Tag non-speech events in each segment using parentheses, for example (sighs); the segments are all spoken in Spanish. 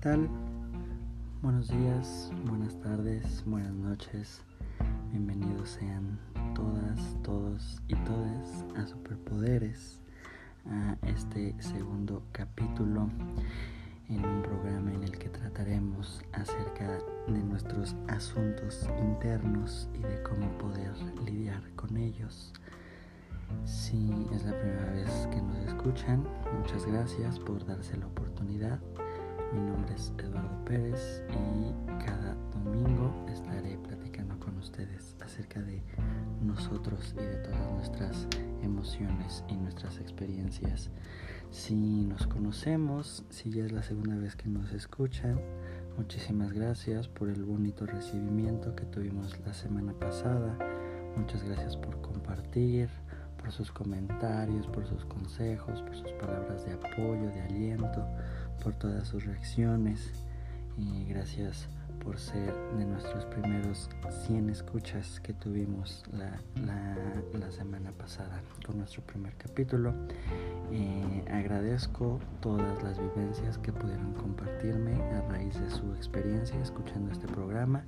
tal? Buenos días, buenas tardes, buenas noches. Bienvenidos sean todas, todos y todas a Superpoderes, a este segundo capítulo en un programa en el que trataremos acerca de nuestros asuntos internos y de cómo poder lidiar con ellos. Si es la primera vez que nos escuchan, muchas gracias por darse la oportunidad. Mi nombre es Eduardo Pérez y cada domingo estaré platicando con ustedes acerca de nosotros y de todas nuestras emociones y nuestras experiencias. Si nos conocemos, si ya es la segunda vez que nos escuchan, muchísimas gracias por el bonito recibimiento que tuvimos la semana pasada. Muchas gracias por compartir, por sus comentarios, por sus consejos, por sus palabras de apoyo, de aliento, por todas sus reacciones. Y gracias por ser de nuestros primeros 100 escuchas que tuvimos la, la, semana pasada con nuestro primer capítulo. Eh, agradezco todas las vivencias que pudieron compartirme a raíz de su experiencia escuchando este programa.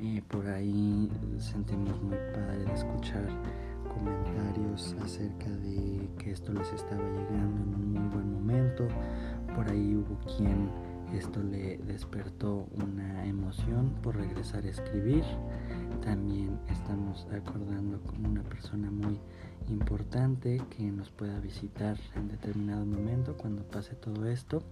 y por ahí sentimos muy padre de escuchar comentarios acerca de que esto les estaba llegando en un muy buen momento. Por ahí hubo quien esto le despertó una emoción por regresar a escribir. También estamos acordando con una persona muy importante que nos pueda visitar en determinado momento cuando pase todo esto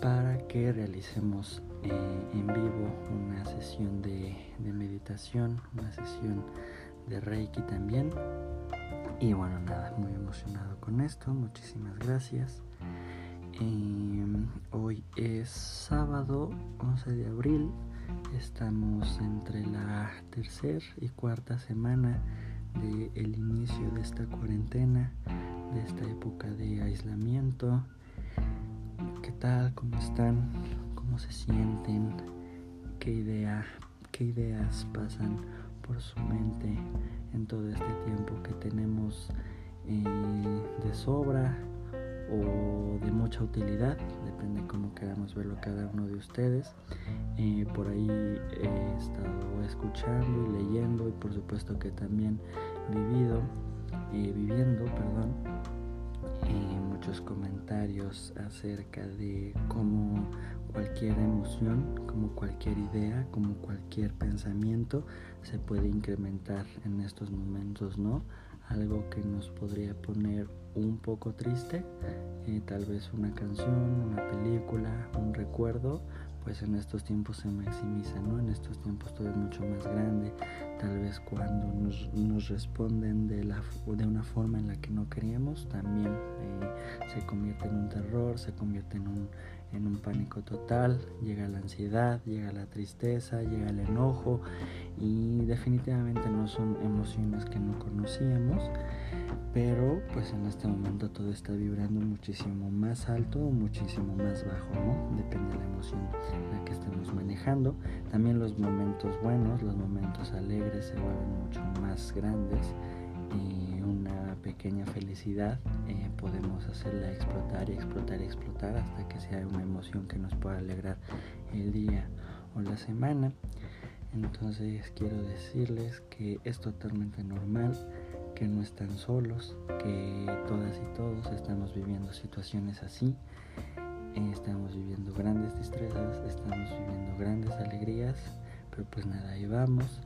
para que realicemos eh, en vivo una sesión de, de meditación, una sesión de Reiki también. Y bueno, nada, muy emocionado con esto. Muchísimas gracias. Em, hoy es sábado 11 de abril. Estamos entre la tercera y cuarta semana del el inicio de esta cuarentena, de esta época de aislamiento. ¿Qué tal? ¿Cómo están? ¿Cómo se sienten? ¿Qué idea, qué ideas pasan por su mente en todo este tiempo que tenemos eh, de sobra o de mucha utilidad, depende cómo queramos verlo cada uno de ustedes. Eh, por ahí he estado escuchando y leyendo y por supuesto que también vivido, eh, viviendo, perdón, muchos comentarios acerca de cómo cualquier emoción, como cualquier idea, como cualquier pensamiento, se puede incrementar en estos momentos, ¿no? Algo que nos podría poner un poco triste, eh, tal vez una canción, una película, un recuerdo, pues en estos tiempos se maximiza, ¿no? En estos tiempos todo es mucho más grande, tal vez cuando nos, responden de, la, de una forma en la que no queríamos, también eh, se convierte en un terror, se convierte en un, en un pánico total, llega la ansiedad, llega la tristeza, llega el enojo y definitivamente no son emociones que no conocíamos, pero pues en este momento todo está vibrando muchísimo más alto o muchísimo más bajo, ¿no? Depende de la emoción la que estemos manejando. También los momentos buenos, los momentos alegres se vuelven mucho más grandes y pequeña felicidad eh, podemos hacerla explotar y explotar y explotar hasta que sea una emoción que nos pueda alegrar el día o la semana. Entonces quiero decirles que es totalmente normal, que no están solos, que todas y todos estamos viviendo situaciones así. estamos viviendo grandes destrezas, estamos viviendo grandes alegrías, pero pues nada, ahí vamos.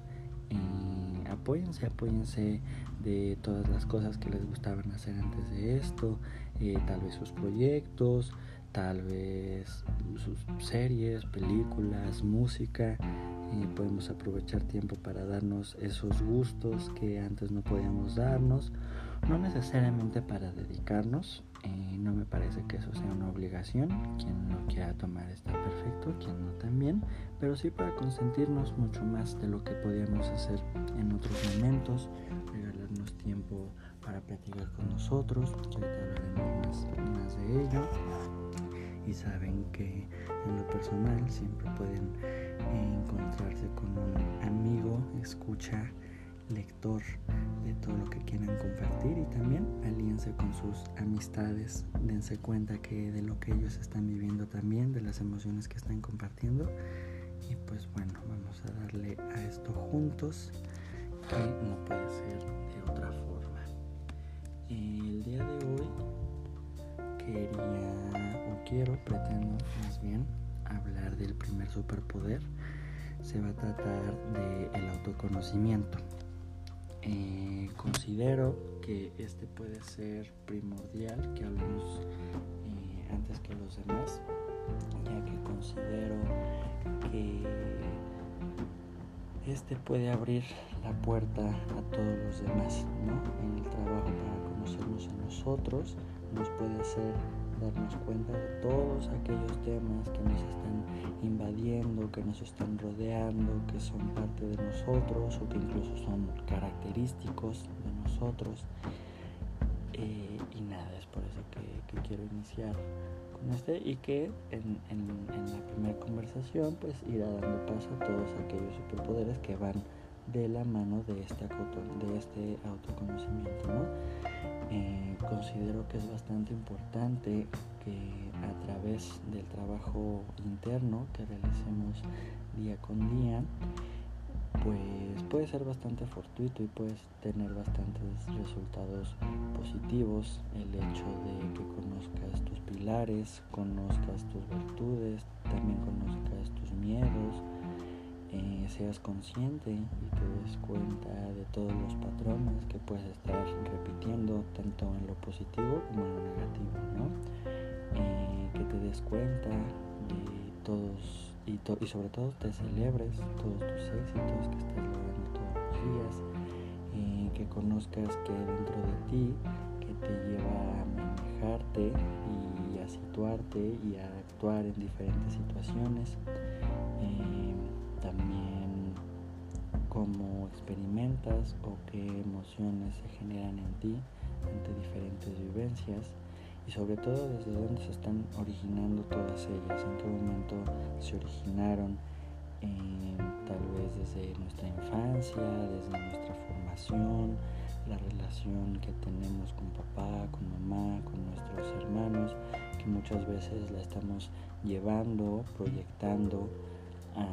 Y apóyense, apóyense de todas las cosas que les gustaban hacer antes de esto, eh, tal vez sus proyectos, tal vez sus series, películas, música. y podemos aprovechar tiempo para darnos esos gustos que antes no podíamos darnos, no necesariamente para dedicarnos, eh, no me parece que eso sea una obligación, quien lo quiera tomar está perfecto, quien no también, pero sí para consentirnos mucho más de lo que podíamos hacer en otros momentos, regalarnos tiempo para platicar con nosotros, que ahorita hablaremos más de ello. Y saben que en lo personal siempre pueden encontrarse con un amigo, escucha lector de todo lo que quieran compartir y también alíense con sus amistades, dense cuenta que de lo que ellos están viviendo también, de las emociones que están compartiendo y pues bueno, vamos a darle a esto juntos que no puede ser de otra forma. El día de hoy quería o quiero, pretendo más bien hablar del primer superpoder. Se va a tratar del el autoconocimiento. Eh, considero que este puede ser primordial que hablemos eh, antes que los demás, ya que considero que este puede abrir la puerta a todos los demás, ¿no? En el trabajo para conocernos a nosotros, nos puede hacer darnos cuenta de todos aquellos temas que nos están invadiendo, que nos están rodeando, que son parte de nosotros o que incluso son característicos de nosotros. Y nada, es por eso que quiero iniciar este y que en, la primera conversación pues irá dando paso a todos aquellos superpoderes que van de la mano de este, de este autoconocimiento. Eh, considero que es bastante importante que a través del trabajo interno que realicemos día con día, pues puede ser bastante fortuito y puedes tener bastantes resultados positivos el hecho de que conozcas tus pilares, conozcas tus virtudes, también conozcas tus miedos, eh, seas consciente y te des cuenta de todos los patrones que puedes estar repitiendo tanto en lo positivo como en lo negativo, ¿no? Eh, que te des cuenta de todos y, sobre todo te celebres todos tus éxitos que estás logrando todos los días, eh, que conozcas que dentro de ti, que te lleva a manejarte y a situarte y a actuar en diferentes situaciones, eh, también cómo experimentas o qué emociones se generan en ti ante diferentes vivencias y sobre todo desde dónde se están originando todas ellas, en qué momento se originaron, eh, tal vez desde nuestra infancia, desde nuestra formación, la relación que tenemos con papá, con mamá, con nuestros hermanos, que muchas veces la estamos llevando, proyectando a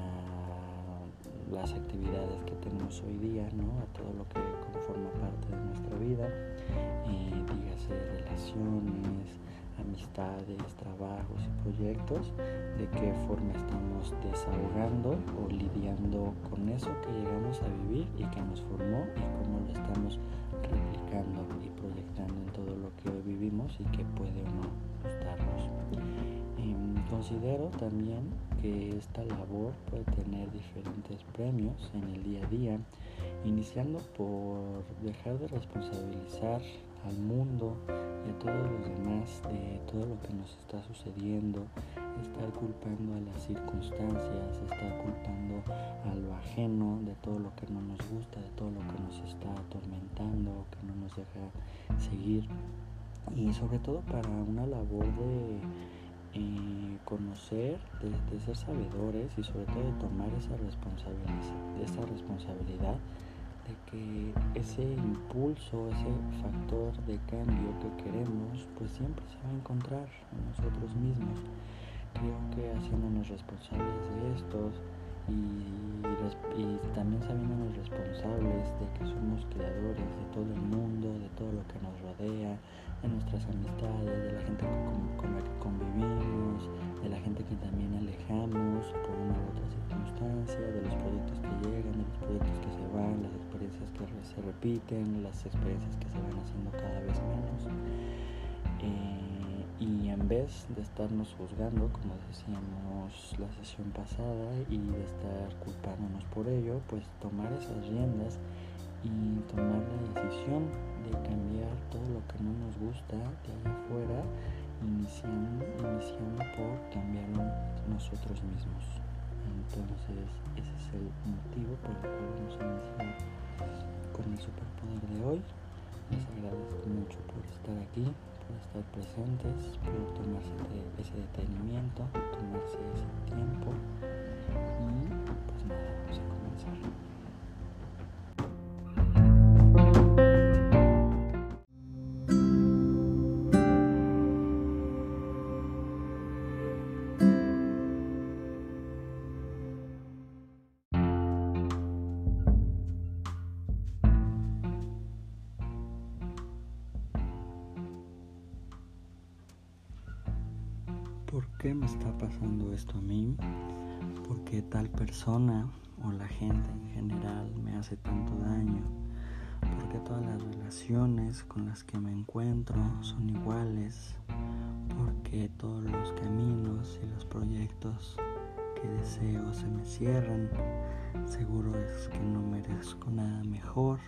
las actividades que tenemos hoy día, ¿no? a todo lo que conforma parte de nuestra vida dígase relaciones, amistades, trabajos y proyectos, de qué forma estamos desahogando o lidiando con eso que llegamos a vivir y que nos formó y cómo lo estamos replicando y proyectando en todo lo que hoy vivimos y que puede o no gustarnos. Em, considero también que esta labor puede tener diferentes premios en el día a día iniciando por dejar de responsabilizar al mundo y a todos los demás de todo lo que nos está sucediendo, estar culpando a las circunstancias, estar culpando a lo ajeno de todo lo que no nos gusta, de todo lo que nos está atormentando, que no nos deja seguir. Y sobre todo para una labor de eh, conocer, de, ser sabedores y sobre todo de tomar esa responsabilidad, esa responsabilidad de que ese impulso, ese factor de cambio que queremos, pues siempre se va a encontrar en nosotros mismos. Creo que haciéndonos responsables de estos y, también sabiéndonos responsables de que somos creadores de todo el mundo, de todo lo que nos rodea, de nuestras amistades, de la gente con, con la que convivimos, de la gente que también alejamos por una u otra circunstancia, de los proyectos que llegan, de los proyectos que se van, las experiencias que se repiten, las experiencias que se van haciendo cada vez menos. Eh, y en vez de estarnos juzgando, como decíamos la sesión pasada, y de estar culpándonos por ello, pues tomar esas riendas y tomar la decisión de cambiar todo lo que no nos gusta de allá afuera, iniciando, iniciando por cambiarlo nosotros mismos. Entonces, ese es el motivo por el cual vamos a iniciar con el superpoder de hoy. Les agradezco mucho por estar aquí, por estar presentes, por tomarse ese detenimiento, tomarse ese tiempo. Y pues nada, pasando esto a mí? ¿Por qué tal persona o la gente en general me hace tanto daño? ¿Por qué todas las relaciones con las que me encuentro son iguales? ¿Por qué todos los caminos y los proyectos que deseo se me cierran? Seguro es que no merezco nada mejor.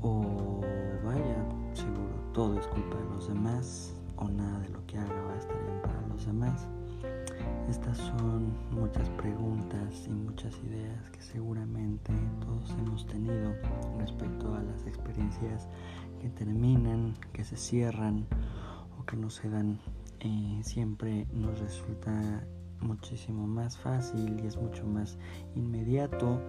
O vaya, seguro todo es culpa de los demás o nada de lo que haga va a estar bien para los demás. Estas son muchas preguntas y muchas ideas que seguramente todos hemos tenido respecto a las experiencias que terminan, que se cierran o que no se dan. Eh, siempre nos resulta muchísimo más fácil y es mucho más inmediato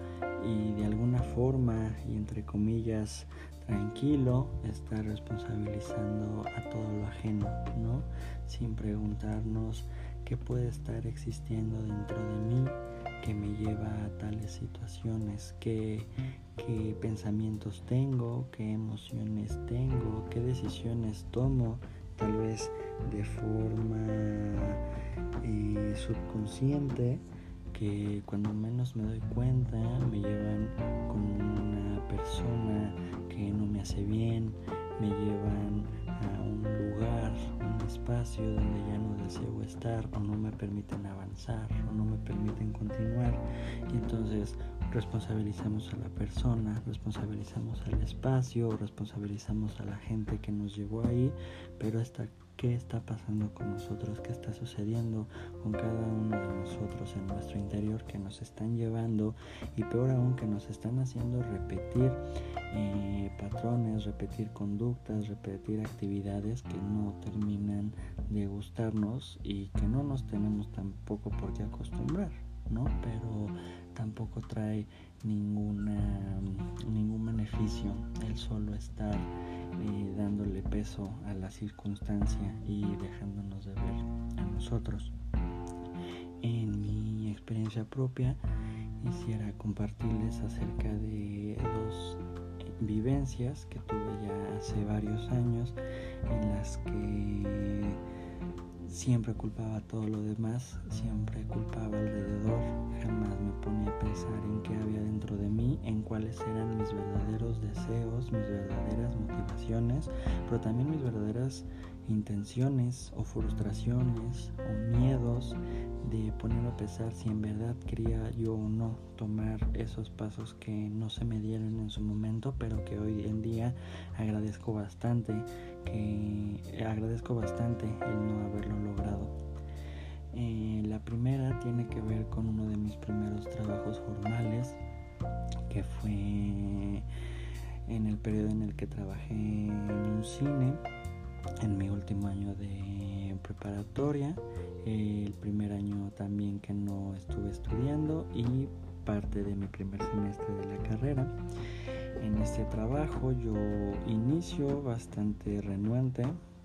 y de alguna forma y entre comillas tranquilo estar responsabilizando a todo lo ajeno, ¿no? Sin preguntarnos qué puede estar existiendo dentro de mí que me lleva a tales situaciones, qué, qué pensamientos tengo, qué emociones tengo, qué decisiones tomo, tal vez de forma eh, subconsciente que cuando menos me doy cuenta me llevan con una persona que no me hace bien, me llevan a un lugar, un espacio donde ya no deseo estar o no me permiten avanzar o no me permiten continuar. Y entonces responsabilizamos a la persona, responsabilizamos al espacio, responsabilizamos a la gente que nos llevó ahí, pero esta qué está pasando con nosotros, qué está sucediendo con cada uno de nosotros en nuestro interior que nos están llevando y peor aún que nos están haciendo repetir eh, patrones, repetir conductas, repetir actividades que no terminan de gustarnos y que no nos tenemos tampoco por qué acostumbrar, ¿no? Pero tampoco trae ninguna, ningún beneficio el solo estar eh, dándole peso a la circunstancia y dejándonos de ver a nosotros. En mi experiencia propia quisiera compartirles acerca de dos vivencias que tuve ya hace varios años en las que siempre culpaba todo lo demás, siempre culpaba alrededor, jamás me ponía a pensar en qué había dentro de mí, en cuáles eran mis verdaderos deseos, mis verdaderas motivaciones, pero también mis verdaderas intenciones o frustraciones o miedos de poner a pesar si en verdad quería yo o no tomar esos pasos que no se me dieron en su momento, pero que hoy en día agradezco bastante, que agradezco bastante el no haberlo logrado. Eh, la primera tiene que ver con uno de mis primeros trabajos formales, que fue en el periodo en el que trabajé en un cine en mi último año de preparatoria, el primer año también que no estuve estudiando y parte de mi primer semestre de la carrera. En este trabajo yo inicio bastante renuente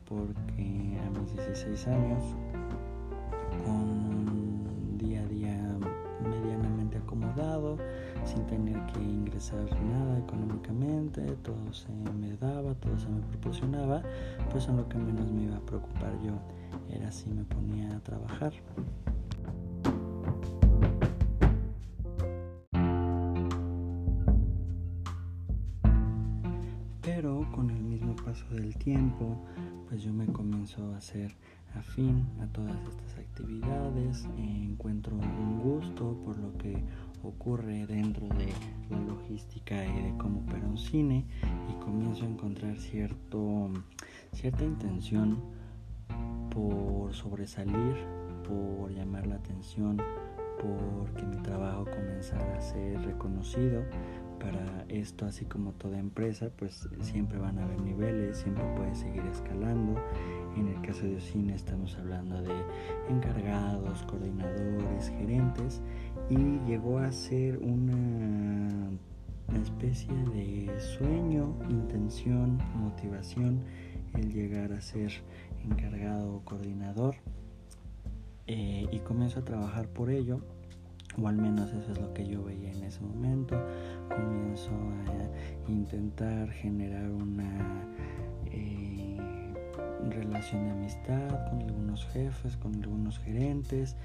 porque a mis 16 años con un día a día medianamente acomodado, sin tener que ingresar nada económicamente, todo se me daba, todo se me proporcionaba, pues en lo que menos me iba a preocupar yo era si me ponía a trabajar. Del tiempo, pues yo me comienzo a hacer afín a todas estas actividades, encuentro un gusto por lo que ocurre dentro de la logística y de cómo opera un cine y comienzo a encontrar cierto, cierta intención por sobresalir, por llamar la atención, porque mi trabajo comenzara a ser reconocido. Para esto, así como toda empresa, pues siempre van a haber niveles, siempre puede seguir escalando. En el caso de cine estamos hablando de encargados, coordinadores, gerentes y llegó a ser una especie de sueño, intención, motivación el llegar a ser encargado o coordinador eh, y comienzo a trabajar por ello o al menos eso es lo que yo veía en ese momento. Comienzo a intentar generar una eh, relación de amistad con algunos jefes, con algunos gerentes,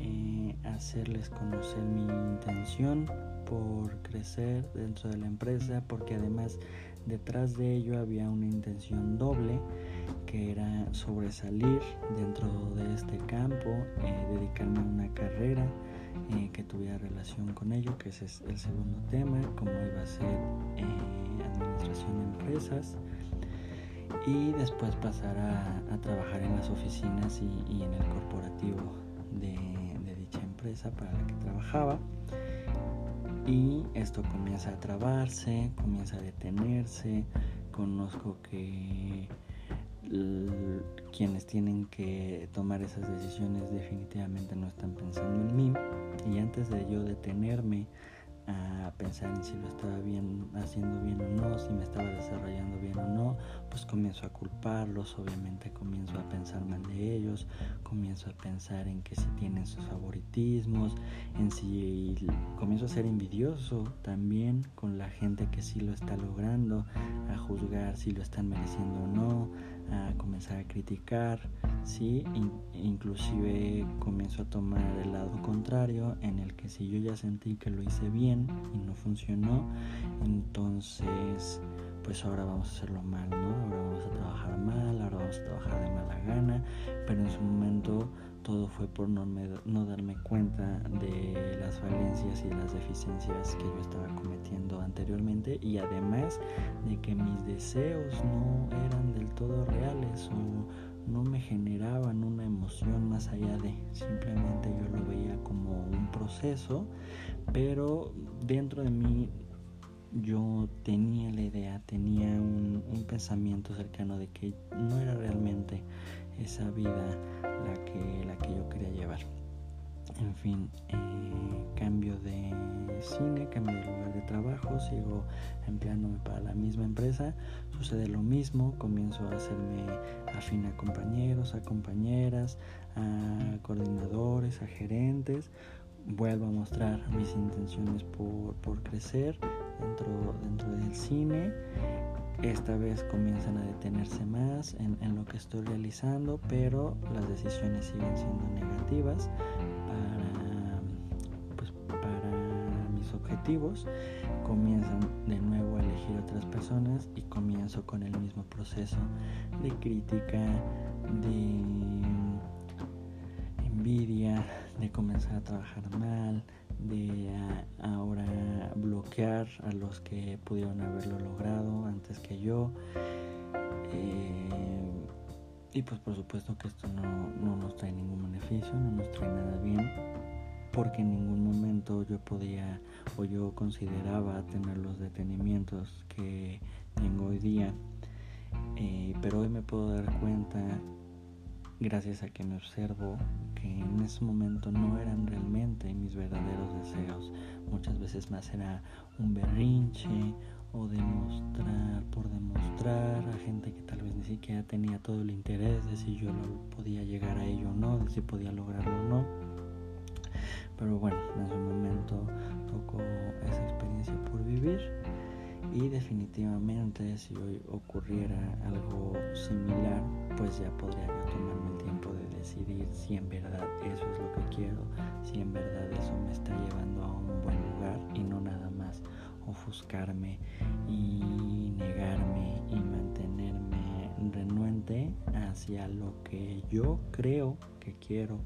eh, hacerles conocer mi intención por crecer dentro de la empresa, porque además detrás de ello había una intención doble que era sobresalir dentro de este campo, eh, dedicarme a una carrera eh, que tuviera relación con ello, que ese es el segundo tema, como iba a ser administración de empresas y después pasar a, trabajar en las oficinas y, en el corporativo de, dicha empresa para la que trabajaba. Y esto comienza a trabarse, comienza a detenerse. Conozco que quienes tienen que tomar esas decisiones definitivamente no están pensando en mí. Y antes de yo detenerme a pensar en si lo estaba bien, haciendo bien o no, si me estaba desarrollando bien o no, pues comienzo a culparlos, obviamente comienzo a pensar mal de ellos, comienzo a pensar en que si tienen sus favoritismos, en si comienzo a ser envidioso también con la gente que sí lo está logrando, a juzgar si lo están mereciendo o no, a comenzar a criticar, ¿sí? inclusive comienzo a tomar el lado contrario en el que si yo ya sentí que lo hice bien y no funcionó, entonces pues ahora vamos a hacerlo mal, ¿no? Ahora vamos a trabajar mal, ahora vamos a trabajar de mala gana, pero en su momento todo fue por no, no darme cuenta de las falencias y las deficiencias que yo estaba cometiendo anteriormente y además de que mis deseos no eran del todo reales o no me generaban una emoción más allá de simplemente yo lo veía como un proceso pero dentro de mí yo tenía la idea, tenía un, un pensamiento cercano de que no era realmente esa vida la que, la que yo quería llevar. En fin, eh, cambio de cine, cambio de lugar de trabajo, sigo empleándome para la misma empresa, sucede lo mismo, comienzo a hacerme afín a compañeros, a compañeras, a coordinadores, a gerentes, vuelvo a mostrar mis intenciones por, por crecer dentro, dentro del cine esta vez comienzan a detenerse más en, lo que estoy realizando, pero las decisiones siguen siendo negativas para, pues, para mis objetivos. Comienzan de nuevo a elegir otras personas y comienzo con el mismo proceso de crítica, de de comenzar a trabajar mal, de ahora bloquear a los que pudieron haberlo logrado antes que yo. Eh, y pues por supuesto que esto no, no, nos trae ningún beneficio, no nos trae nada bien, porque en ningún momento yo podía o yo consideraba tener los detenimientos que tengo hoy día. Eh, pero hoy me puedo dar cuenta gracias a que me observo que en ese momento no eran realmente mis verdaderos deseos. Muchas veces más era un berrinche o demostrar por demostrar a gente que tal vez ni siquiera tenía todo el interés de si yo podía llegar a ello o no, de si podía lograrlo o no. Pero bueno, en su momento y definitivamente si hoy ocurriera algo similar, pues ya podría yo tomarme el tiempo de decidir si en verdad eso es lo que quiero, si en verdad eso me está llevando a un buen lugar y no nada más ofuscarme y negarme y mantenerme renuente hacia lo que yo creo que quiero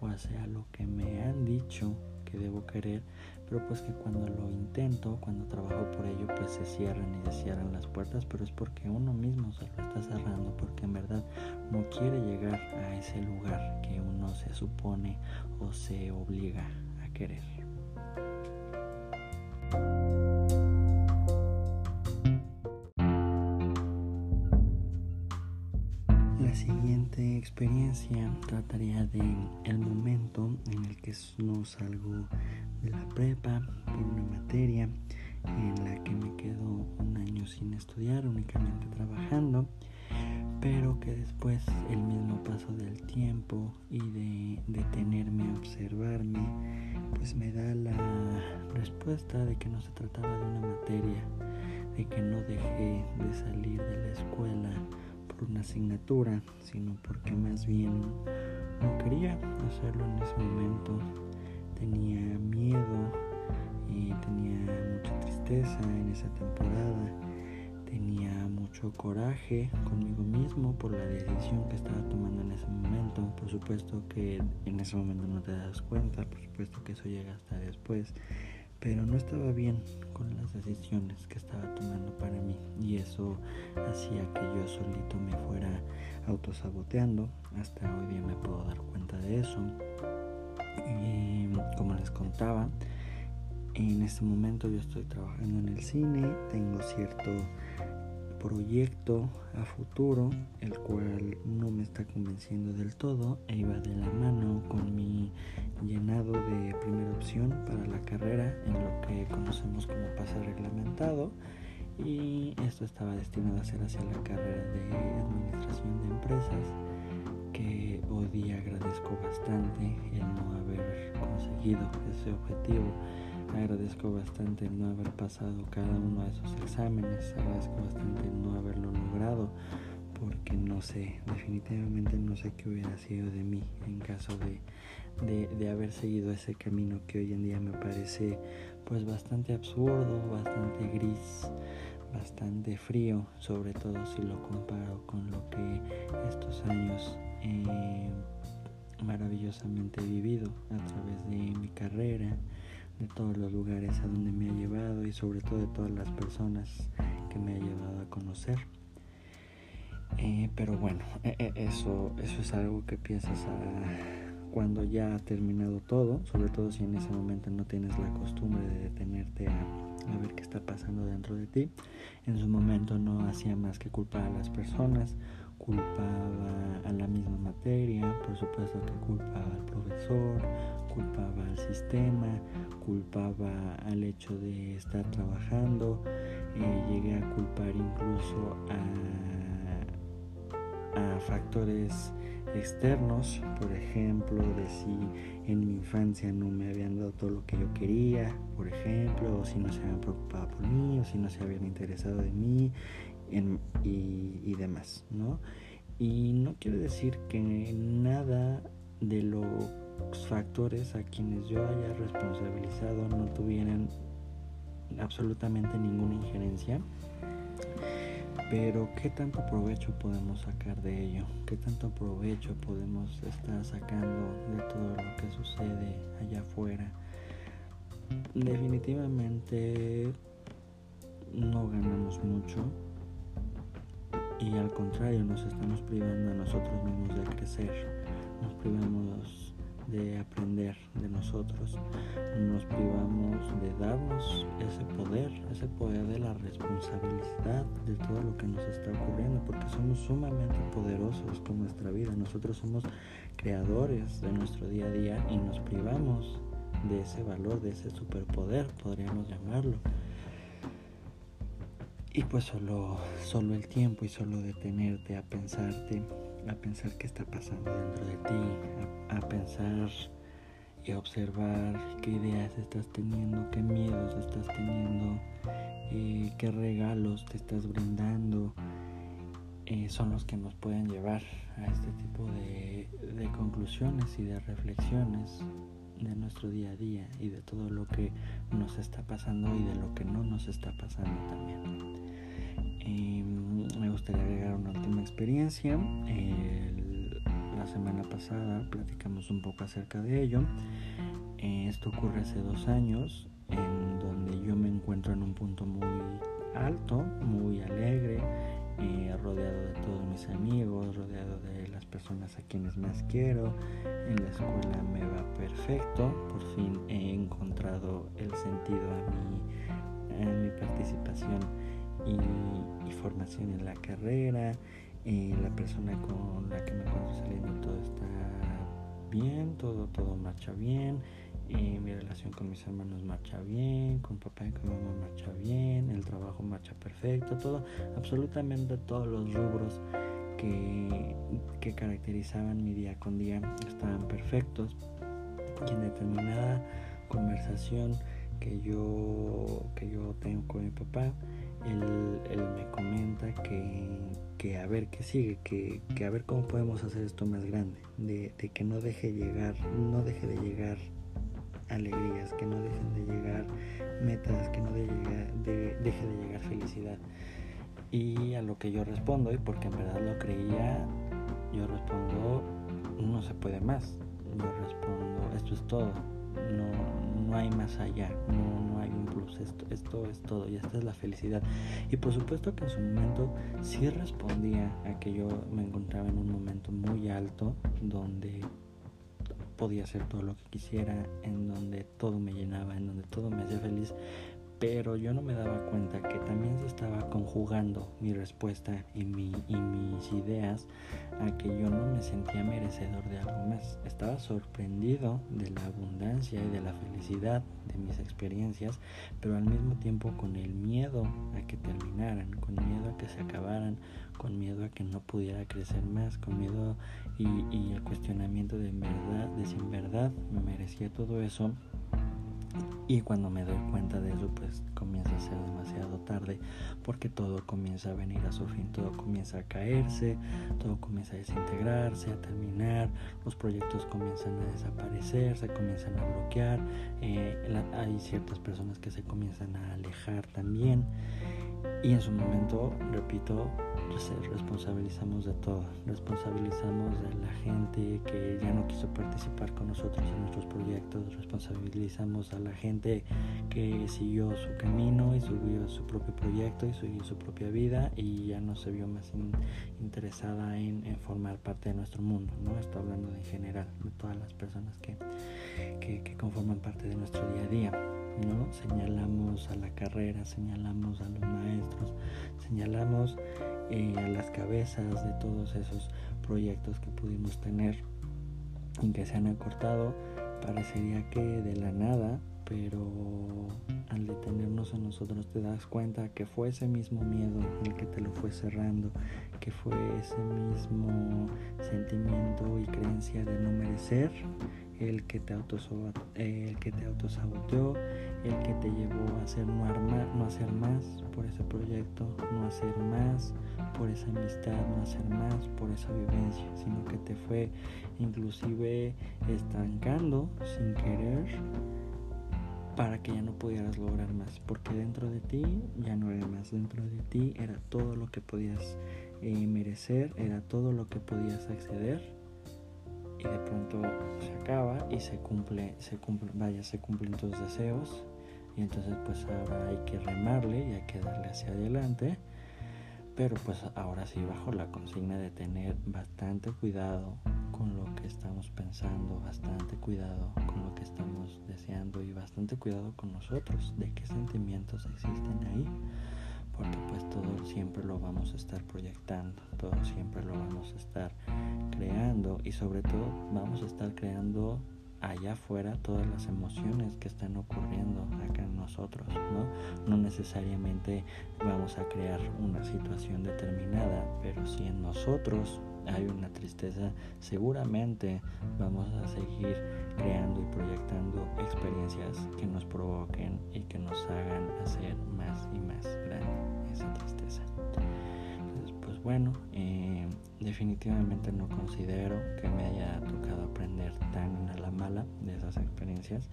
o hacia lo que me han dicho que debo querer pero pues que cuando lo intento, cuando trabajo por ello, pues se cierran y se cierran las puertas, pero es porque uno mismo se lo está cerrando, porque en verdad no quiere llegar a ese lugar que uno se supone o se obliga a querer. Experiencia trataría de el momento en el que no salgo de la prepa por una materia en la que me quedo un año sin estudiar, únicamente trabajando, pero que después el mismo paso del tiempo y de detenerme a observarme, pues me da la respuesta de que no se trataba de una materia, de que no dejé de salir de la escuela por una asignatura, sino porque más bien no quería hacerlo en ese momento. Tenía miedo y tenía mucha tristeza en esa temporada. Tenía mucho coraje conmigo mismo por la decisión que estaba tomando en ese momento. Por supuesto que en ese momento no te das cuenta, por supuesto que eso llega hasta después pero no estaba bien con las decisiones que estaba tomando para mí y eso hacía que yo solito me fuera autosaboteando. Hasta hoy día me puedo dar cuenta de eso. Y como les contaba, en este momento yo estoy trabajando en el cine, tengo cierto proyecto a futuro, el cual no me está convenciendo del todo e iba de la mano con mi llenado de primera opción para la carrera en lo que conocemos como pase reglamentado. Y esto estaba destinado a ser hacia la carrera de administración de empresas que hoy día agradezco bastante el no haber conseguido ese objetivo Agradezco bastante no haber pasado cada uno de esos exámenes, agradezco bastante no haberlo logrado, porque no sé, definitivamente no sé qué hubiera sido de mí en caso de, de, haber seguido ese camino que hoy en día me parece pues bastante absurdo, bastante gris, bastante frío, sobre todo si lo comparo con lo que estos años eh, maravillosamente he vivido a través de mi carrera, de todos los lugares a donde me ha llevado y sobre todo de todas las personas que me ha llevado a conocer. Eh, pero bueno, e, e, eso, eso es algo que piensas cuando ya ha terminado todo, sobre todo si en ese momento no tienes la costumbre de detenerte a, a ver qué está pasando dentro de ti. En su momento no hacía más que culpar a las personas, culpaba a la misma materia, por supuesto que culpaba al profesor, culpaba al sistema, culpaba al hecho de estar trabajando, eh, llegué a culpar incluso a, a factores externos, por ejemplo, de si en mi infancia no me habían dado todo lo que yo quería, por ejemplo, o si no se habían preocupado por mí, o si no se habían interesado de mí, y, y, demás, ¿no? Y no quiero decir que nada de los factores a quienes yo haya responsabilizado no tuvieran absolutamente ninguna injerencia, pero ¿qué tanto provecho podemos sacar de ello? ¿Qué tanto provecho podemos estar sacando de todo lo que sucede allá afuera? Definitivamente no ganamos mucho, y al contrario nos estamos privando a nosotros mismos de crecer, nos privamos de aprender de nosotros, nos privamos de darnos ese poder, ese poder de la responsabilidad de todo lo que nos está ocurriendo, porque somos sumamente poderosos con nuestra vida, nosotros somos creadores de nuestro día a día y nos privamos de ese valor, de ese superpoder, podríamos llamarlo. Y pues solo, solo el tiempo y solo detenerte a pensarte, a pensar qué está pasando dentro de ti, a, pensar y observar qué ideas estás teniendo, qué miedos estás teniendo, eh, qué regalos te estás brindando, eh, son los que nos pueden llevar a este tipo de conclusiones y de reflexiones de nuestro día a día y de todo lo que nos está pasando y de lo que no nos está pasando también. Em, me gustaría agregar una última experiencia. la semana pasada platicamos un poco acerca de ello. Esto ocurre hace dos años, en donde yo me encuentro en un punto muy alto, muy alegre, eh, rodeado de todos mis amigos, rodeado de las personas a quienes más quiero. En la escuela me va perfecto, por fin he encontrado el sentido a mi, a mi participación y, formación en la carrera, la persona con la que me encuentro saliendo todo está bien, todo, todo marcha bien, mi relación con mis hermanos marcha bien, con papá y con mamá marcha bien, el trabajo marcha perfecto, todo, absolutamente todos los rubros que, que caracterizaban mi día con día estaban perfectos. Y en determinada conversación que yo, que yo tengo con mi papá, él, me comenta que, que a ver qué sigue, que, que, a ver cómo podemos hacer esto más grande, de, que no deje llegar, no deje de llegar alegrías, que no dejen de llegar metas, que no de de, deje de llegar felicidad. Y a lo que yo respondo, y porque en verdad lo creía, yo respondo, no se puede más. Yo respondo, esto es todo, no, no hay más allá, no, no hay un esto es todo y esta es la felicidad. Y por supuesto que en su momento sí respondía a que yo me encontraba en un momento muy alto donde podía hacer todo lo que quisiera, en donde todo me llenaba, en donde todo me hacía feliz, pero yo no me daba cuenta que también se estaba conjugando mi respuesta y, mi, y mis ideas a que yo no me sentía merecedor de algo más. Estaba sorprendido de la abundancia y de la felicidad de mis experiencias, pero al mismo tiempo con el miedo a que terminaran, con miedo a que se acabaran, con miedo a que no pudiera crecer más, con miedo y, y el cuestionamiento de en verdad, de si en verdad me merecía todo eso y cuando me doy cuenta de eso, pues comienza a ser demasiado tarde porque todo comienza a venir a su fin, todo comienza a caerse, todo comienza a desintegrarse, a terminar, los proyectos comienzan a desaparecer, se comienzan a bloquear, eh, hay ciertas personas que se comienzan a alejar también. Y en su momento, repito, responsabilizamos de todo. Responsabilizamos de la gente que ya no quiso participar con nosotros en nuestros proyectos. Responsabilizamos a la gente que siguió su camino y subió su propio proyecto y su, su propia vida y ya no se vio más interesada en, formar parte de nuestro mundo. ¿no? Estoy hablando en general, de todas las personas que, que, que conforman parte de nuestro día a día. ¿no? Señalamos a la carrera, señalamos a los maestros, señalamos eh, a las cabezas de todos esos proyectos que pudimos tener y que se han acortado. Parecería que de la nada, pero al detenernos en nosotros te das cuenta que fue ese mismo miedo el que te lo fue cerrando, que fue ese mismo sentimiento y creencia de no merecer el que te el que te autosaboteó, el que te llevó a hacer no, no hacer más por ese proyecto, no hacer más por esa amistad, no hacer más por esa vivencia, sino que te fue inclusive estancando sin querer para que ya no pudieras lograr más, porque dentro de ti ya no era más, dentro de ti era todo lo que podías eh, merecer, era todo lo que podías acceder. Y de pronto se acaba y se cumple, se cumple, vaya, se cumplen tus deseos. Y entonces pues ahora hay que remarle y hay que darle hacia adelante pero pues ahora sí bajo la consigna de tener bastante cuidado con lo que estamos pensando, bastante cuidado con lo que estamos deseando y bastante cuidado con nosotros, de qué sentimientos existen ahí, porque pues todo siempre lo vamos a estar proyectando, todo siempre lo vamos a estar creando y sobre todo vamos a estar creando allá afuera todas las emociones que están ocurriendo acá en nosotros, ¿no? No necesariamente vamos a crear una situación determinada, pero si en nosotros hay una tristeza, seguramente vamos a seguir creando y proyectando experiencias que nos provoquen y que nos hagan hacer más y más grande esa tristeza. Entonces, pues bueno, eh, definitivamente no considero que me haya tocado aprender tan a la mala de esas experiencias.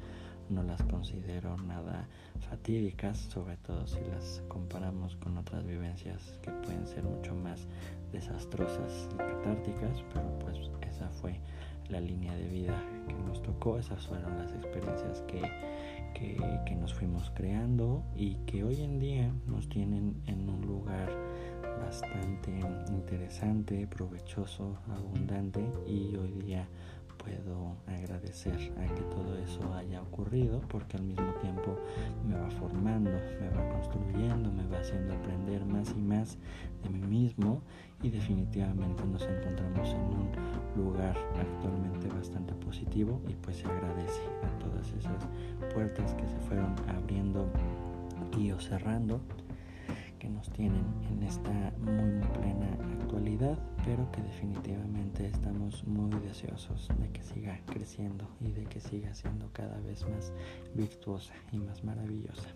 No las considero nada fatídicas, sobre todo si las comparamos con otras vivencias que pueden ser mucho más desastrosas y catárticas, pero pues esa fue la línea de vida que nos tocó, esas fueron las experiencias que, que, que nos fuimos creando y que hoy en día nos tienen en un lugar bastante interesante, provechoso, abundante y hoy día puedo agradecer a que todo eso haya ocurrido porque al mismo tiempo me va formando, me va construyendo, me va haciendo aprender más y más de mí mismo y definitivamente nos encontramos en un lugar actualmente bastante positivo y pues se agradece a todas esas puertas que se fueron abriendo y o cerrando que nos tienen en esta muy, plena actualidad, pero que definitivamente estamos muy deseosos de que siga creciendo y de que siga siendo cada vez más virtuosa y más maravillosa.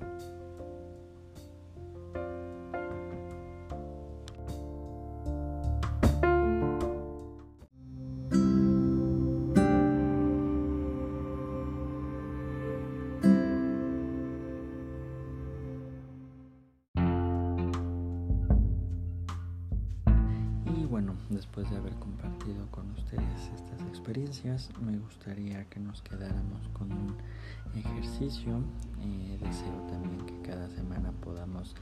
Me gustaría que nos quedáramos con un ejercicio. Eh, deseo también que cada semana podamos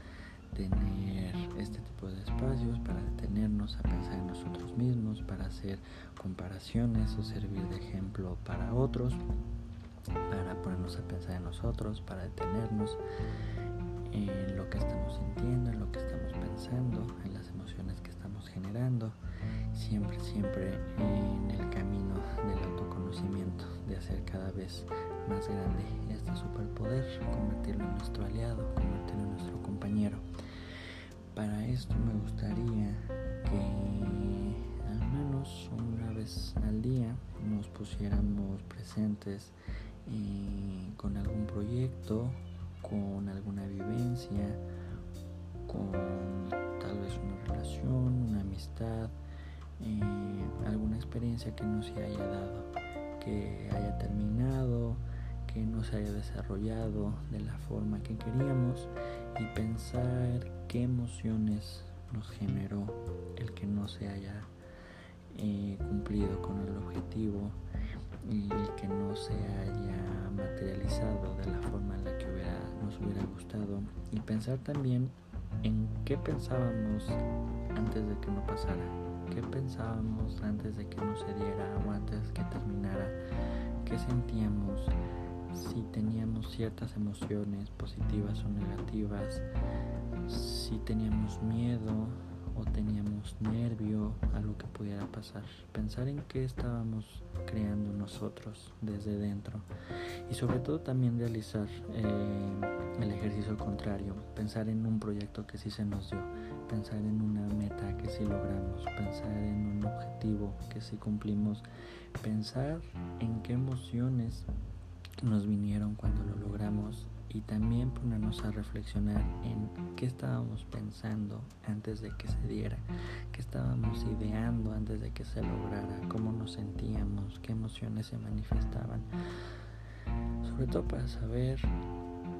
tener este tipo de espacios para detenernos a pensar en nosotros mismos, para hacer comparaciones o servir de ejemplo para otros, para ponernos a pensar en nosotros, para detenernos en lo que estamos sintiendo, en lo que estamos pensando, en las emociones que estamos generando, siempre, siempre en el camino del autoconocimiento, de hacer cada vez más grande este superpoder, convertirlo en nuestro aliado, convertirlo en nuestro compañero. Para esto me gustaría que al menos una vez al día nos pusiéramos presentes eh, con algún proyecto, con alguna vivencia, con tal vez una relación, una amistad, eh, alguna experiencia que no se haya dado, que haya terminado, que no se haya desarrollado de la forma que queríamos y pensar qué emociones nos generó el que no se haya eh, cumplido con el objetivo el que no se haya materializado de la forma en la que nos hubiera gustado. Y pensar también en qué pensábamos antes de que no pasara, qué pensábamos antes de que no se diera o antes que terminara, qué sentíamos, si teníamos ciertas emociones positivas o negativas, si teníamos miedo o teníamos nervio a lo que pudiera pasar. Pensar en qué estábamos creando nosotros desde dentro. Y sobre todo también realizar eh, el ejercicio contrario. Pensar en un proyecto que sí se nos dio. Pensar en una meta que sí logramos. Pensar en un objetivo que sí cumplimos. Pensar en qué emociones nos vinieron cuando lo logramos y también ponernos a reflexionar en qué estábamos pensando antes de que se diera, qué estábamos ideando antes de que se lograra, cómo nos sentíamos, qué emociones se manifestaban. Sobre todo para saber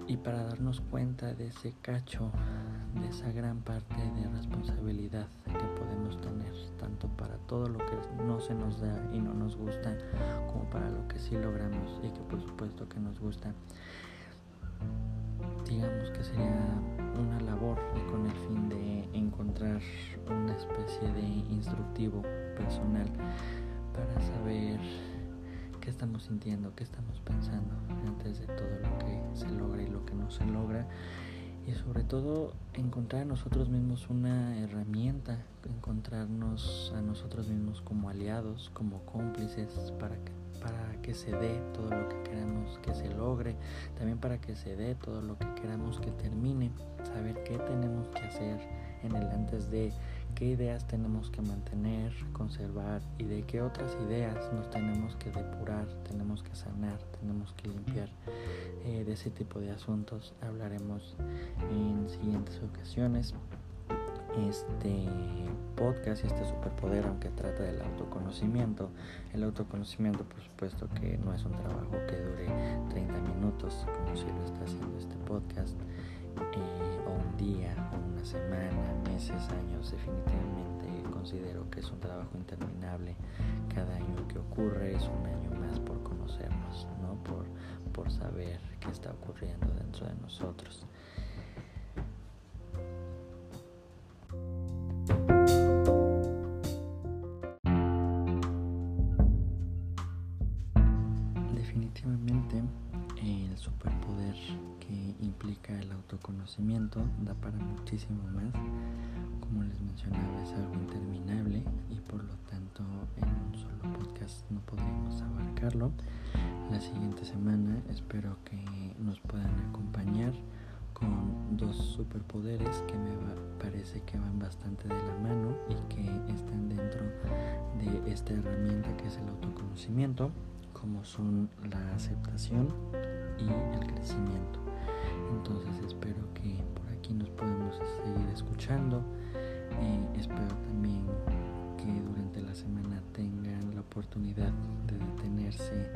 y para darnos cuenta de ese cacho, de esa gran parte de responsabilidad que podemos tener, tanto para todo lo que no se nos da y no nos gusta, como para lo que sí logramos y que por supuesto que nos gusta digamos que sería una labor con el fin de encontrar una especie de instructivo personal para saber qué estamos sintiendo, qué estamos pensando antes de todo lo que se logra y lo que no se logra. Y sobre todo encontrar a nosotros mismos una herramienta, encontrarnos a nosotros mismos como aliados, como cómplices para que para que se dé todo lo que queramos que se logre, también para que se dé todo lo que queramos que termine, saber qué tenemos que hacer en el antes de, qué ideas tenemos que mantener, conservar y de qué otras ideas nos tenemos que depurar, tenemos que sanar, tenemos que limpiar. Eh, de ese tipo de asuntos hablaremos en siguientes ocasiones este podcast y este superpoder, aunque trata del autoconocimiento. El autoconocimiento, por supuesto, que no es un trabajo que dure 30 minutos, como si lo está haciendo este podcast, eh, o un día, o una semana, meses, años. Definitivamente considero que es un trabajo interminable. Cada año que ocurre es un año más por conocernos, ¿no? por, por saber qué está ocurriendo dentro de nosotros. Autoconocimiento da para muchísimo más. Como les mencionaba es algo interminable y por lo tanto en un solo podcast no podríamos abarcarlo. La siguiente semana espero que nos puedan acompañar con dos superpoderes que me parece que van bastante de la mano y que están dentro de esta herramienta que es el autoconocimiento, como son la aceptación y el crecimiento. Espero también que durante la semana tengan la oportunidad de detenerse,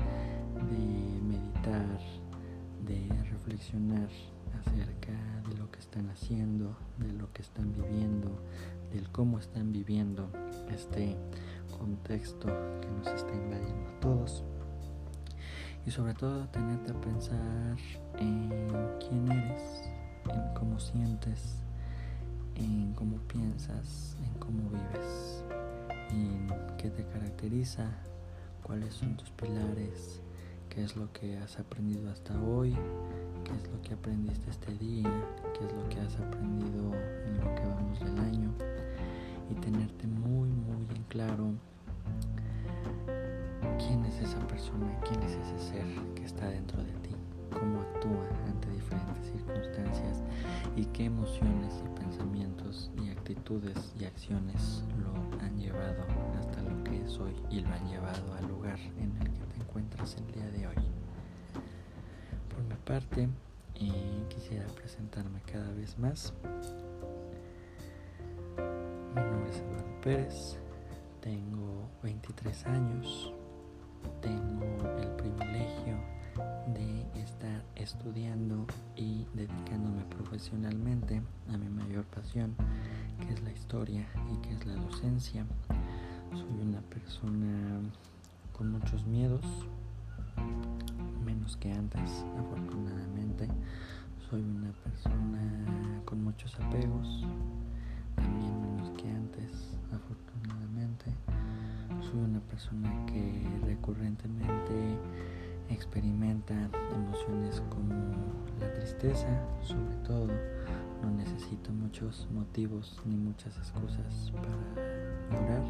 de meditar, de reflexionar acerca de lo que están haciendo, de lo que están viviendo, del cómo están viviendo este contexto que nos está invadiendo a todos. Y sobre todo tenerte a pensar en quién eres, en cómo sientes, en cómo piensas, en cómo vives, en qué te caracteriza, cuáles son tus pilares, qué es lo que has aprendido hasta hoy, qué es lo que aprendiste este día, qué es lo que has aprendido en lo que vamos del año. Y tenerte muy muy en claro quién es esa persona, quién es ese ser que está dentro de ti, cómo actúa ante diferentes circunstancias y qué emociones y pensamientos y actitudes y acciones lo han llevado hasta lo que es hoy y lo han llevado al lugar en el que te encuentras el día de hoy. Por mi parte, eh, quisiera presentarme cada vez más. Mi nombre es Eduardo Pérez, tengo 23 años, tengo el privilegio de estar estudiando y dedicándome profesionalmente a mi mayor pasión, que es la historia y que es la docencia. Soy una persona con muchos miedos, menos que antes, afortunadamente. Soy una persona con muchos apegos, también menos que antes, afortunadamente. Soy una persona que recurrentemente experimenta emociones como la tristeza, sobre todo. No necesito muchos motivos ni muchas excusas para llorar,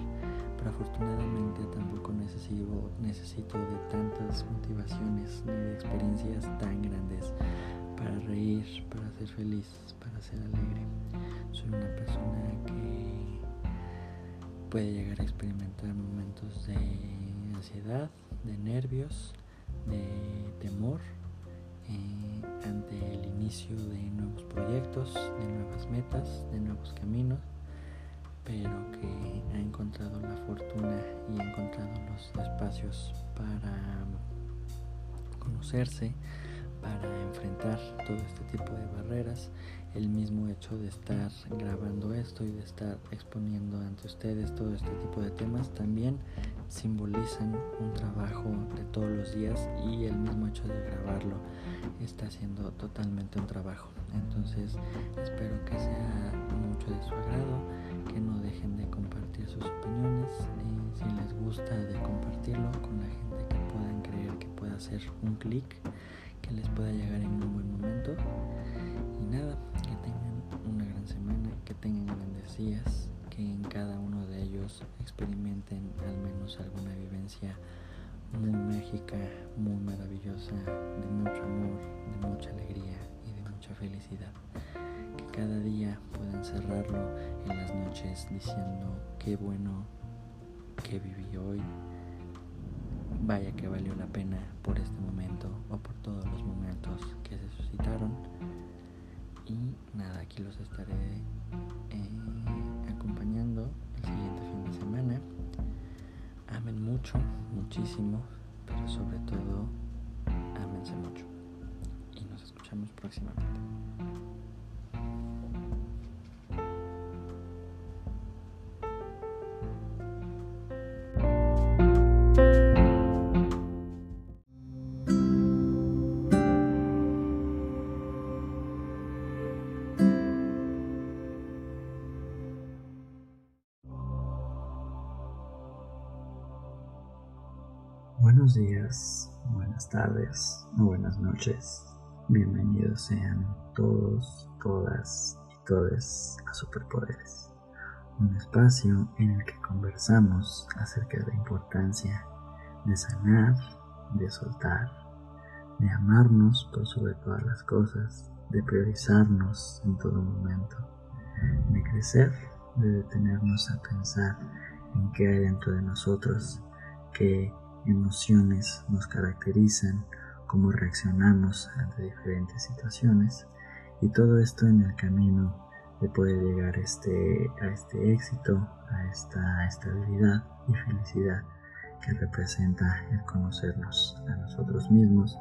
pero afortunadamente tampoco necesito, necesito de tantas motivaciones ni de experiencias tan grandes para reír, para ser feliz, para ser alegre. Soy una persona que puede llegar a experimentar momentos de ansiedad, de nervios, de temor eh, ante el inicio de nuevos proyectos, de nuevas metas, de nuevos caminos, pero que ha encontrado la fortuna y ha encontrado los espacios para conocerse, para enfrentar todo este tipo de barreras el mismo hecho de estar grabando esto y de estar exponiendo ante ustedes todo este tipo de temas también simbolizan un trabajo de todos los días y el mismo hecho de grabarlo está siendo totalmente un trabajo. Entonces espero que sea mucho de su agrado, que no dejen de compartir sus opiniones, y si les gusta de compartirlo con la gente que puedan creer que pueda hacer un clic, que les pueda llegar en un buen momento. Y nada, que tengan una gran semana, que tengan grandes días, que en cada uno de ellos experimenten al menos alguna vivencia muy mágica, muy maravillosa, de mucho amor, de mucha alegría y de mucha felicidad. Que cada día puedan cerrarlo en las noches diciendo qué bueno que viví hoy. Vaya que valió la pena por este momento o por todos los momentos que se suscitaron y nada, aquí los estaré eh, acompañando el siguiente fin de semana. Amen mucho, muchísimo, pero sobre todo, amense mucho. Y nos escuchamos próximamente. Días, buenas tardes o buenas noches. Bienvenidos sean todos, todas y todes a Superpoderes, un espacio en el que conversamos acerca de la importancia de sanar, de soltar, de amarnos por sobre todas las cosas, de priorizarnos en todo momento, de crecer, de detenernos a pensar en qué hay dentro de nosotros que emociones nos caracterizan, cómo reaccionamos ante diferentes situaciones y todo esto en el camino de poder llegar este, a este éxito, a esta estabilidad y felicidad que representa el conocernos a nosotros mismos,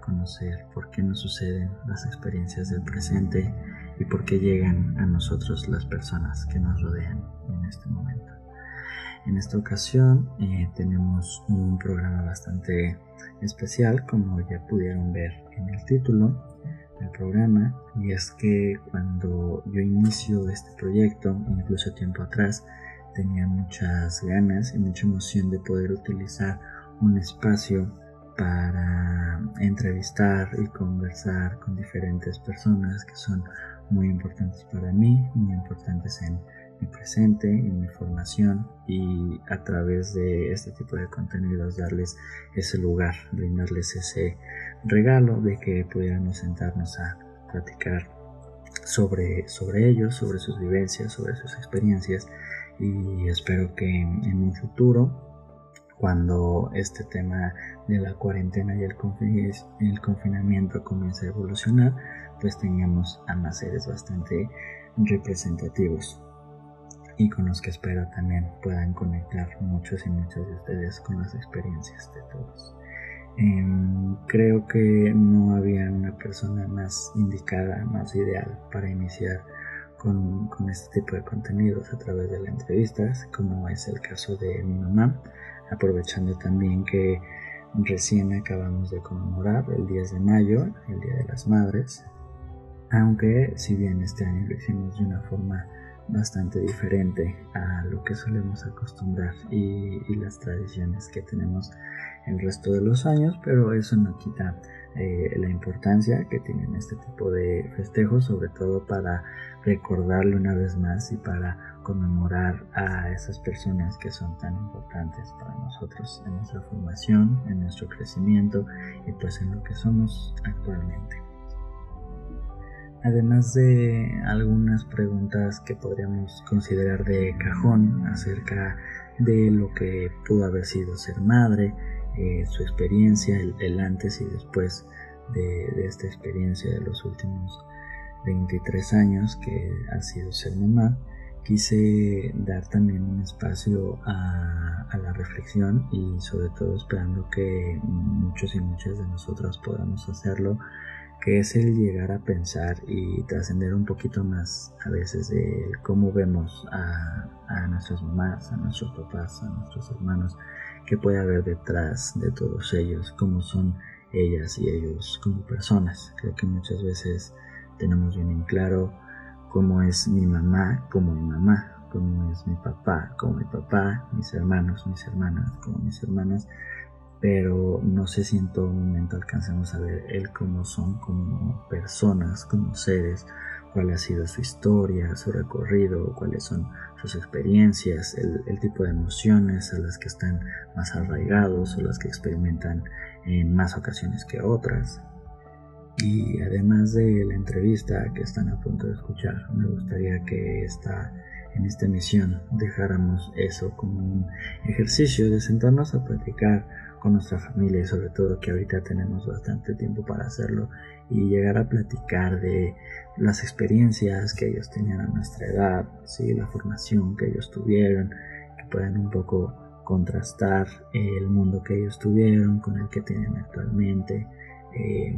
conocer por qué nos suceden las experiencias del presente y por qué llegan a nosotros las personas que nos rodean en este momento. En esta ocasión eh, tenemos un programa bastante especial, como ya pudieron ver en el título del programa, y es que cuando yo inicio este proyecto, incluso tiempo atrás, tenía muchas ganas y mucha emoción de poder utilizar un espacio para entrevistar y conversar con diferentes personas que son muy importantes para mí, muy importantes en mi presente, en mi formación y a través de este tipo de contenidos darles ese lugar, brindarles ese regalo de que pudiéramos sentarnos a platicar sobre, sobre ellos, sobre sus vivencias, sobre sus experiencias. Y espero que en un futuro cuando este tema de la cuarentena y el, el confinamiento comience a evolucionar, pues teníamos a más seres bastante representativos y con los que espero también puedan conectar muchos y muchos de ustedes con las experiencias de todos. Em, creo que no había una persona más indicada, más ideal para iniciar con, con, este tipo de contenidos a través de las entrevistas, como es el caso de mi mamá, aprovechando también que recién acabamos de conmemorar el 10 de mayo, el Día de las Madres, aunque si bien este año lo hicimos de una forma bastante diferente a lo que solemos acostumbrar y, las tradiciones que tenemos el resto de los años, pero eso no quita eh, la importancia que tienen este tipo de festejos, sobre todo para recordarlo una vez más y para conmemorar a esas personas que son tan importantes para nosotros en nuestra formación, en nuestro crecimiento y pues en lo que somos actualmente. Además de algunas preguntas que podríamos considerar de cajón acerca de lo que pudo haber sido ser madre, eh, su experiencia, el, antes y después de, esta experiencia de los últimos 23 años que ha sido ser mamá, quise dar también un espacio a, a, la reflexión y sobre todo esperando que muchos y muchas de nosotras podamos hacerlo que es el llegar a pensar y trascender un poquito más a veces de cómo vemos a, a, nuestras mamás, a nuestros papás, a nuestros hermanos, qué puede haber detrás de todos ellos, cómo son ellas y ellos como personas. Creo que muchas veces tenemos bien en claro cómo es mi mamá como mi mamá, cómo es mi papá como mi papá, mis hermanos, mis hermanas como mis hermanas, pero no sé si en todo momento alcancemos a ver él cómo son como personas, como seres, cuál ha sido su historia, su recorrido, cuáles son sus experiencias, el, tipo de emociones a las que están más arraigados o las que experimentan en más ocasiones que otras. Y además de la entrevista que están a punto de escuchar, me gustaría que esta, en esta emisión dejáramos eso como un ejercicio de sentarnos a platicar con nuestra familia y sobre todo que ahorita tenemos bastante tiempo para hacerlo y llegar a platicar de las experiencias que ellos tenían a nuestra edad, ¿sí? la formación que ellos tuvieron, que puedan un poco contrastar el mundo que ellos tuvieron con el que tienen actualmente. Eh,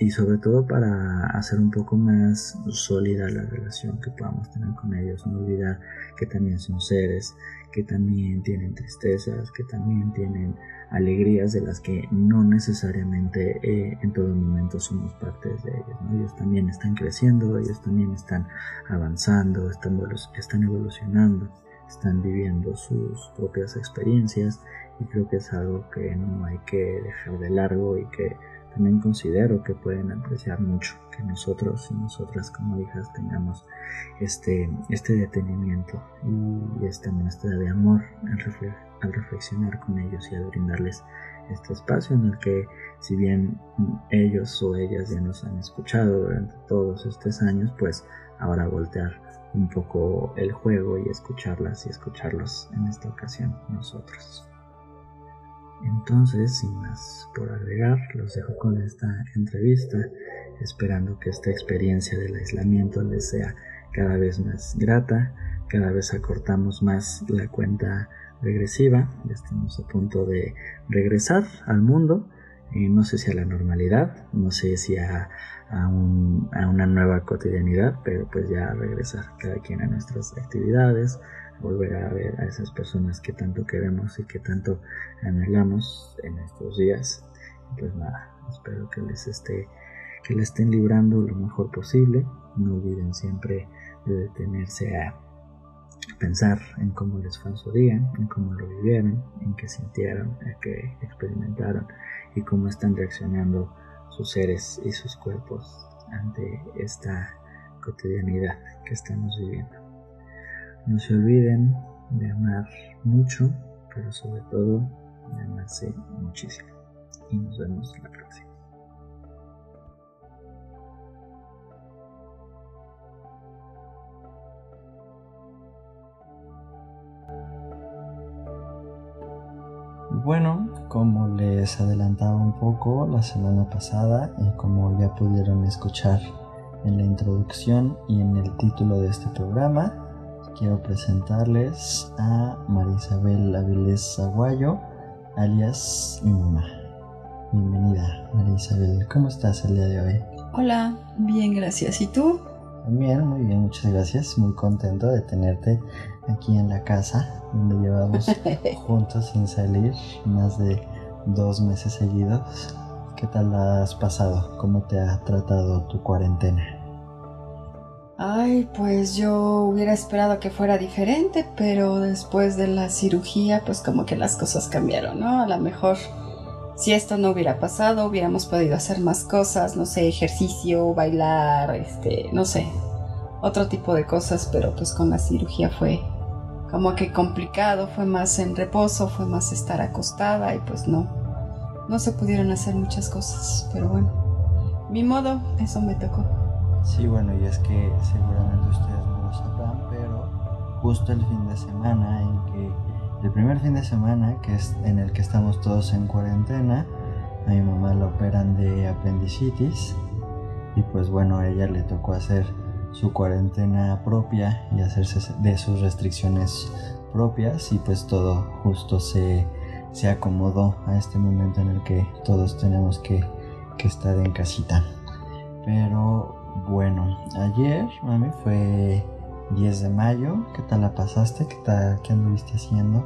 y sobre todo para hacer un poco más sólida la relación que podamos tener con ellos, no olvidar que también son seres, que también tienen tristezas, que también tienen alegrías de las que no necesariamente eh, en todo momento somos partes de ellos. Ellos también están creciendo, ellos también están avanzando, están, están evolucionando, están viviendo sus propias experiencias y creo que es algo que no hay que dejar de largo y que también considero que pueden apreciar mucho que nosotros y nosotras como hijas tengamos este, este detenimiento y esta muestra de amor al, reflexionar con ellos y al brindarles este espacio en el que si bien ellos o ellas ya nos han escuchado durante todos estos años, pues ahora voltear un poco el juego y escucharlas y escucharlos en esta ocasión nosotros. Entonces, sin más por agregar, los dejo con esta entrevista, esperando que esta experiencia del aislamiento les sea cada vez más grata, cada vez acortamos más la cuenta regresiva, ya estamos a punto de regresar al mundo, no sé si a la normalidad, no sé si a, a, una nueva cotidianidad, pero pues ya regresar cada quien a nuestras actividades, volver a ver a esas personas que tanto queremos y que tanto anhelamos en estos días. Pues nada, espero que les esté que le estén librando lo mejor posible. No olviden siempre de detenerse a pensar en cómo les fue su día, en cómo lo vivieron, en qué sintieron, en qué experimentaron y cómo están reaccionando sus seres y sus cuerpos ante esta cotidianidad que estamos viviendo. No se olviden de amar mucho, pero sobre todo de amarse muchísimo. Y nos vemos la próxima. Bueno, como les adelantaba un poco la semana pasada y como ya pudieron escuchar en la introducción y en el título de este programa, quiero presentarles a Marisabel Avilés Aguayo, alias mi mamá. Bienvenida, Marisabel. ¿Cómo estás el día de hoy? Hola, bien, gracias. ¿Y tú? También, muy bien, muchas gracias. Muy contento de tenerte aquí en la casa donde llevamos (laughs) juntos sin salir más de dos meses seguidos. ¿Qué tal has pasado? ¿Cómo te ha tratado tu cuarentena? Ay, pues yo hubiera esperado que fuera diferente, pero después de la cirugía, pues como que las cosas cambiaron, ¿no? A lo mejor si esto no hubiera pasado, hubiéramos podido hacer más cosas, no sé, ejercicio, bailar, este, no sé, otro tipo de cosas, pero pues con la cirugía fue como que complicado, fue más en reposo, fue más estar acostada y pues no, no se pudieron hacer muchas cosas, pero bueno, mi modo, eso me tocó. Sí, bueno, y es que seguramente ustedes no lo sabrán, pero justo el fin de semana en que, el primer fin de semana que es en el que estamos todos en cuarentena, a mi mamá la operan de apendicitis y pues bueno, a ella le tocó hacer su cuarentena propia y hacerse de sus restricciones propias y pues todo justo se, se acomodó a este momento en el que todos tenemos que, que estar en casita. Pero bueno, ayer, mami, fue 10 de mayo. ¿Qué tal la pasaste? ¿Qué tal? ¿Qué anduviste haciendo?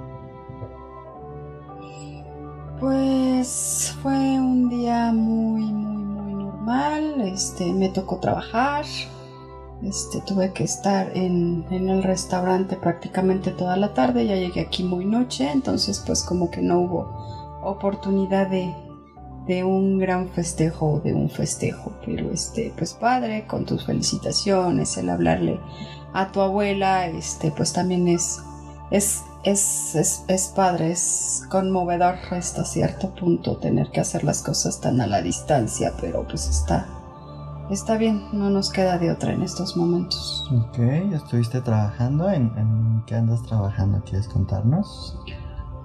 Pues fue un día muy, muy, muy normal. Este, me tocó trabajar. Este, tuve que estar en, el restaurante prácticamente toda la tarde, ya llegué aquí muy noche, entonces pues como que no hubo oportunidad de, un gran festejo o de un festejo, pero este, pues padre, con tus felicitaciones, el hablarle a tu abuela, este, pues también es, es, es, es padre, es conmovedor hasta cierto punto tener que hacer las cosas tan a la distancia, pero pues está, Está bien, no nos queda de otra en estos momentos. Ok, ¿estuviste trabajando? ¿En, qué andas trabajando? ¿Quieres contarnos?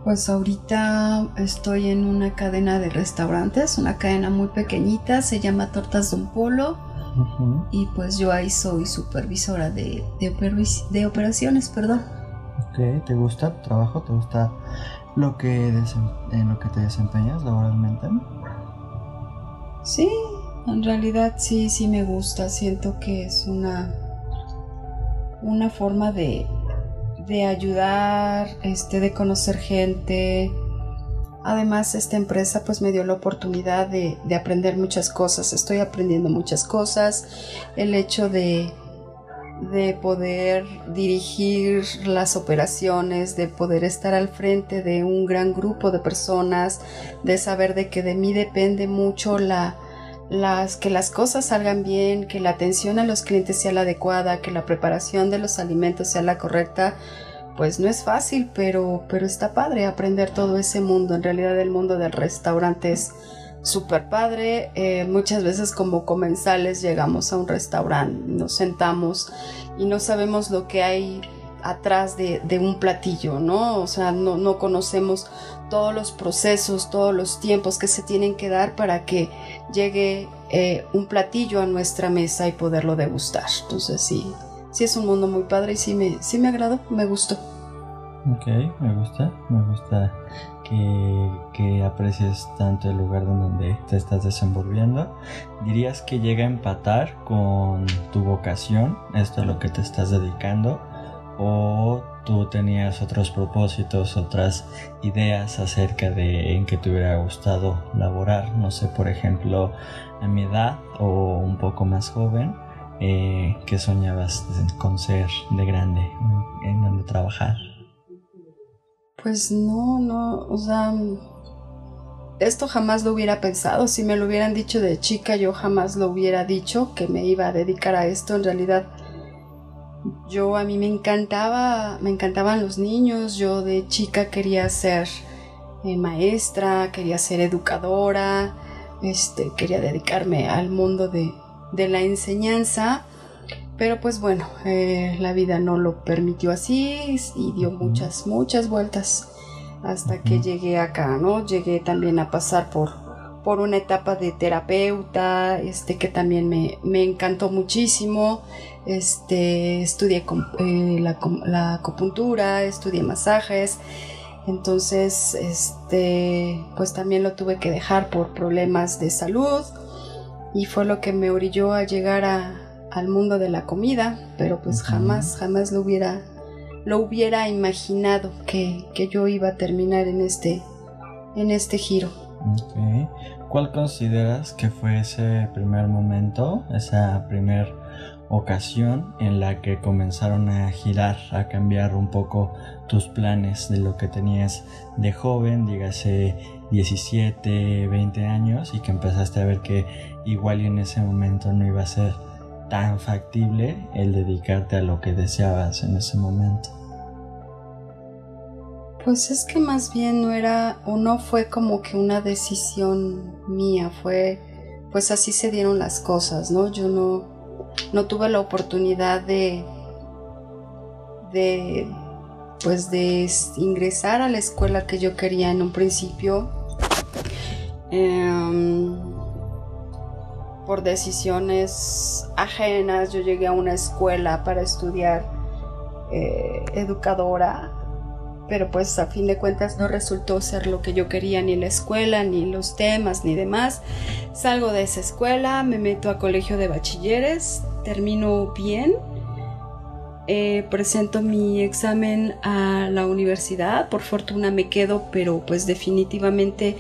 Pues ahorita estoy en una cadena de restaurantes, una cadena muy pequeñita, se llama Tortas Don Polo. Y pues yo ahí soy supervisora de, de, operaciones, perdón. Ok, ¿te gusta tu trabajo? ¿Te gusta lo que en lo que te desempeñas laboralmente? Sí, en realidad sí, sí me gusta. Siento que es una, una forma de, de ayudar, este, de conocer gente. Además, esta empresa pues me dio la oportunidad de, de aprender muchas cosas. Estoy aprendiendo muchas cosas. El hecho de, de poder dirigir las operaciones, de poder estar al frente de un gran grupo de personas, de saber de que de mí depende mucho la, las, que las cosas salgan bien, que la atención a los clientes sea la adecuada, que la preparación de los alimentos sea la correcta, pues no es fácil, pero, pero está padre aprender todo ese mundo. En realidad el mundo del restaurante es súper padre. Eh, muchas veces como comensales llegamos a un restaurante, nos sentamos y no sabemos lo que hay atrás de, un platillo, ¿no? O sea, no, no conocemos todos los procesos, todos los tiempos que se tienen que dar para que llegue eh, un platillo a nuestra mesa y poderlo degustar. Entonces sí, sí es un mundo muy padre y sí me, sí me agradó, me gustó. Ok, me gusta, me gusta que, que aprecies tanto el lugar donde te estás desenvolviendo, ¿dirías que llega a empatar con tu vocación, esto a lo que te estás dedicando? ¿O tú tenías otros propósitos, otras ideas acerca de en qué te hubiera gustado laborar? No sé, por ejemplo, a mi edad o un poco más joven, eh, ¿qué soñabas con ser de grande? ¿En dónde trabajar? Pues no, no, o sea, esto jamás lo hubiera pensado. Si me lo hubieran dicho de chica, yo jamás lo hubiera dicho que me iba a dedicar a esto. En realidad, yo a mí me encantaba, me encantaban los niños. Yo de chica quería ser eh, maestra, quería ser educadora, este, quería dedicarme al mundo de, de la enseñanza. Pero pues bueno, eh, la vida no lo permitió así y dio muchas, muchas vueltas hasta que llegué acá, ¿no? Llegué también a pasar por, por una etapa de terapeuta, este, que también me, me encantó muchísimo. Este, estudié eh, la, la, acupuntura, estudié masajes. Entonces, este, pues también lo tuve que dejar por problemas de salud y fue lo que me orilló a llegar a, al mundo de la comida, pero pues jamás, jamás lo hubiera, lo hubiera imaginado que, yo iba a terminar en este, en este giro. ¿Cuál consideras que fue ese primer momento, esa primera ocasión en la que comenzaron a girar, a cambiar un poco tus planes de lo que tenías de joven, dígase 17, 20 años, y que empezaste a ver que igual y en ese momento no iba a ser tan factible el dedicarte a lo que deseabas en ese momento? Pues es que más bien no era o no fue como que una decisión mía, fue pues así se dieron las cosas, ¿no? Yo no, no tuve la oportunidad de de pues de ingresar a la escuela que yo quería en un principio. Em, por decisiones ajenas, yo llegué a una escuela para estudiar eh, educadora, pero pues a fin de cuentas no resultó ser lo que yo quería ni la escuela, ni los temas, ni demás. Salgo de esa escuela, me meto a colegio de bachilleres, termino bien. Eh, presento mi examen a la universidad, por fortuna me quedo, pero pues definitivamente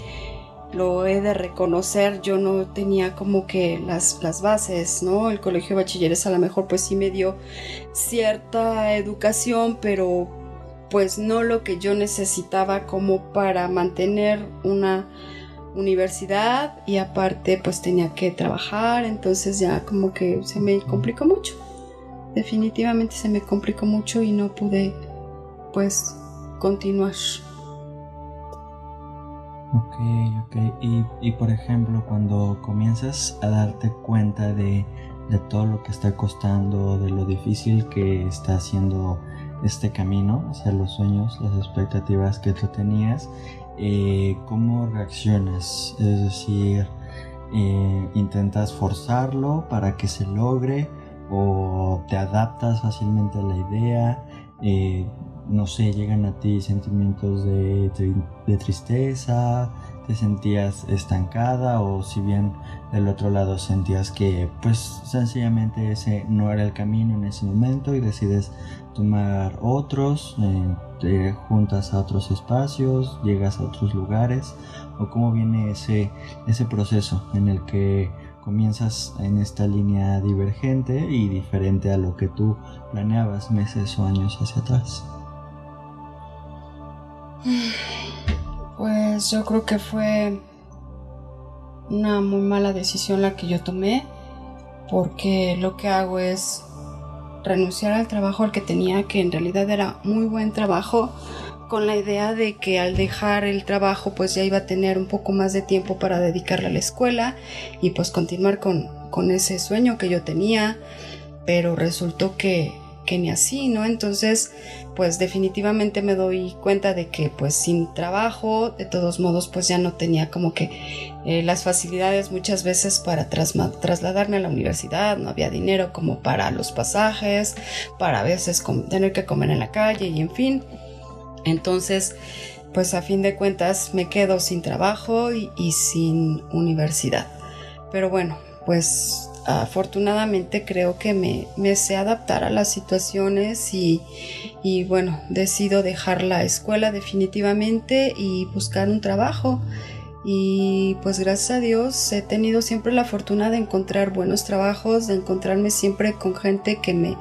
lo he de reconocer, yo no tenía como que las, las bases, ¿no? El colegio de bachilleres a lo mejor pues sí me dio cierta educación, pero pues no lo que yo necesitaba como para mantener una universidad y aparte pues tenía que trabajar, entonces ya como que se me complicó mucho. Definitivamente se me complicó mucho y no pude pues continuar. Ok, ok. Y, y, por ejemplo, cuando comienzas a darte cuenta de, de, todo lo que está costando, de lo difícil que está haciendo este camino hacia los sueños, las expectativas que tú tenías, eh, ¿cómo reaccionas? Es decir, eh, ¿intentas forzarlo para que se logre? ¿O te adaptas fácilmente a la idea? Eh, no sé, llegan a ti sentimientos de, tristeza, te sentías estancada o si bien del otro lado sentías que pues sencillamente ese no era el camino en ese momento y decides tomar otros, eh, te juntas a otros espacios, llegas a otros lugares o cómo viene ese, ese proceso en el que comienzas en esta línea divergente y diferente a lo que tú planeabas meses o años hacia atrás. (sighs) (laughs) Pues yo creo que fue una muy mala decisión la que yo tomé, porque lo que hago es renunciar al trabajo al que tenía, que en realidad era muy buen trabajo, con la idea de que al dejar el trabajo pues ya iba a tener un poco más de tiempo para dedicarle a la escuela y pues continuar con, con ese sueño que yo tenía, pero resultó que que ni así, ¿no? Entonces, pues definitivamente me doy cuenta de que pues sin trabajo, de todos modos, pues ya no tenía como que eh, las facilidades muchas veces para trasladarme a la universidad, no había dinero como para los pasajes, para a veces tener que comer en la calle y en fin. Entonces, pues a fin de cuentas me quedo sin trabajo y, y sin universidad. Pero bueno, pues afortunadamente creo que me, me, sé adaptar a las situaciones y, y, bueno, decido dejar la escuela definitivamente y buscar un trabajo y pues gracias a Dios he tenido siempre la fortuna de encontrar buenos trabajos, de encontrarme siempre con gente que me,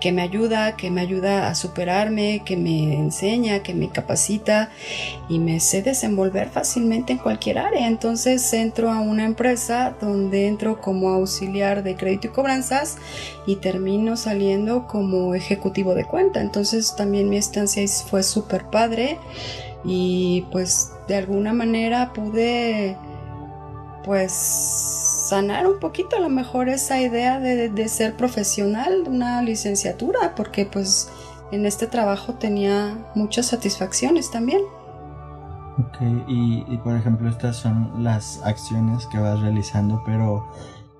que me ayuda, que me ayuda a superarme, que me enseña, que me capacita y me sé desenvolver fácilmente en cualquier área. Entonces entro a una empresa donde entro como auxiliar de crédito y cobranzas y termino saliendo como ejecutivo de cuenta. Entonces también mi estancia fue súper padre y pues de alguna manera pude pues sanar un poquito a lo mejor esa idea de, ser profesional, una licenciatura, porque pues en este trabajo tenía muchas satisfacciones también. Ok, y por ejemplo estas son las acciones que vas realizando, pero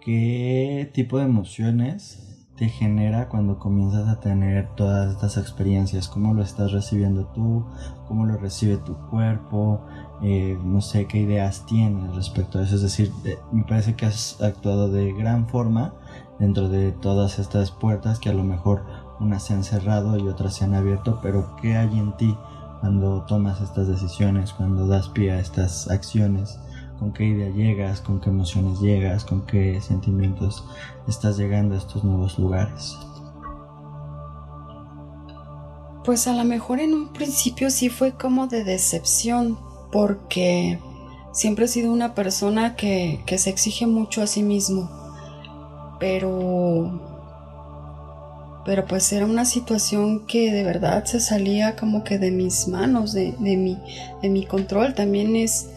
¿qué tipo de emociones te genera cuando comienzas a tener todas estas experiencias? ¿Cómo lo estás recibiendo tú? ¿Cómo lo recibe tu cuerpo? Eh, no sé qué ideas tienes respecto a eso. Es decir, me parece que has actuado de gran forma dentro de todas estas puertas que a lo mejor unas se han cerrado y otras se han abierto, pero ¿qué hay en ti cuando tomas estas decisiones, cuando das pie a estas acciones? Con qué idea llegas, con qué emociones llegas, con qué sentimientos estás llegando a estos nuevos lugares. Pues a lo mejor en un principio sí fue como de decepción, porque siempre he sido una persona que, que se exige mucho a sí mismo, pero pero pues era una situación que de verdad se salía como que de mis manos, de, de, mi, de mi control. También es,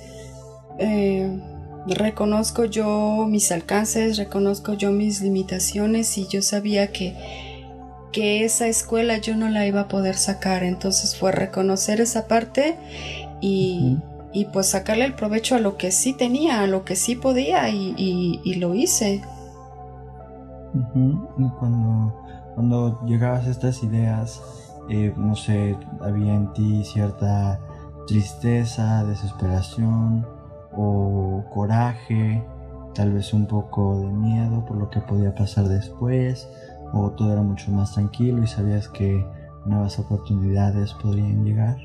eh, reconozco yo mis alcances, reconozco yo mis limitaciones y yo sabía que, que esa escuela yo no la iba a poder sacar. Entonces fue reconocer esa parte y, y pues sacarle el provecho a lo que sí tenía, a lo que sí podía y, y, lo hice. Y cuando, cuando llegabas a estas ideas, eh, no sé, había en ti cierta tristeza, desesperación, o coraje, tal vez un poco de miedo por lo que podía pasar después, o todo era mucho más tranquilo y sabías que nuevas oportunidades podrían llegar?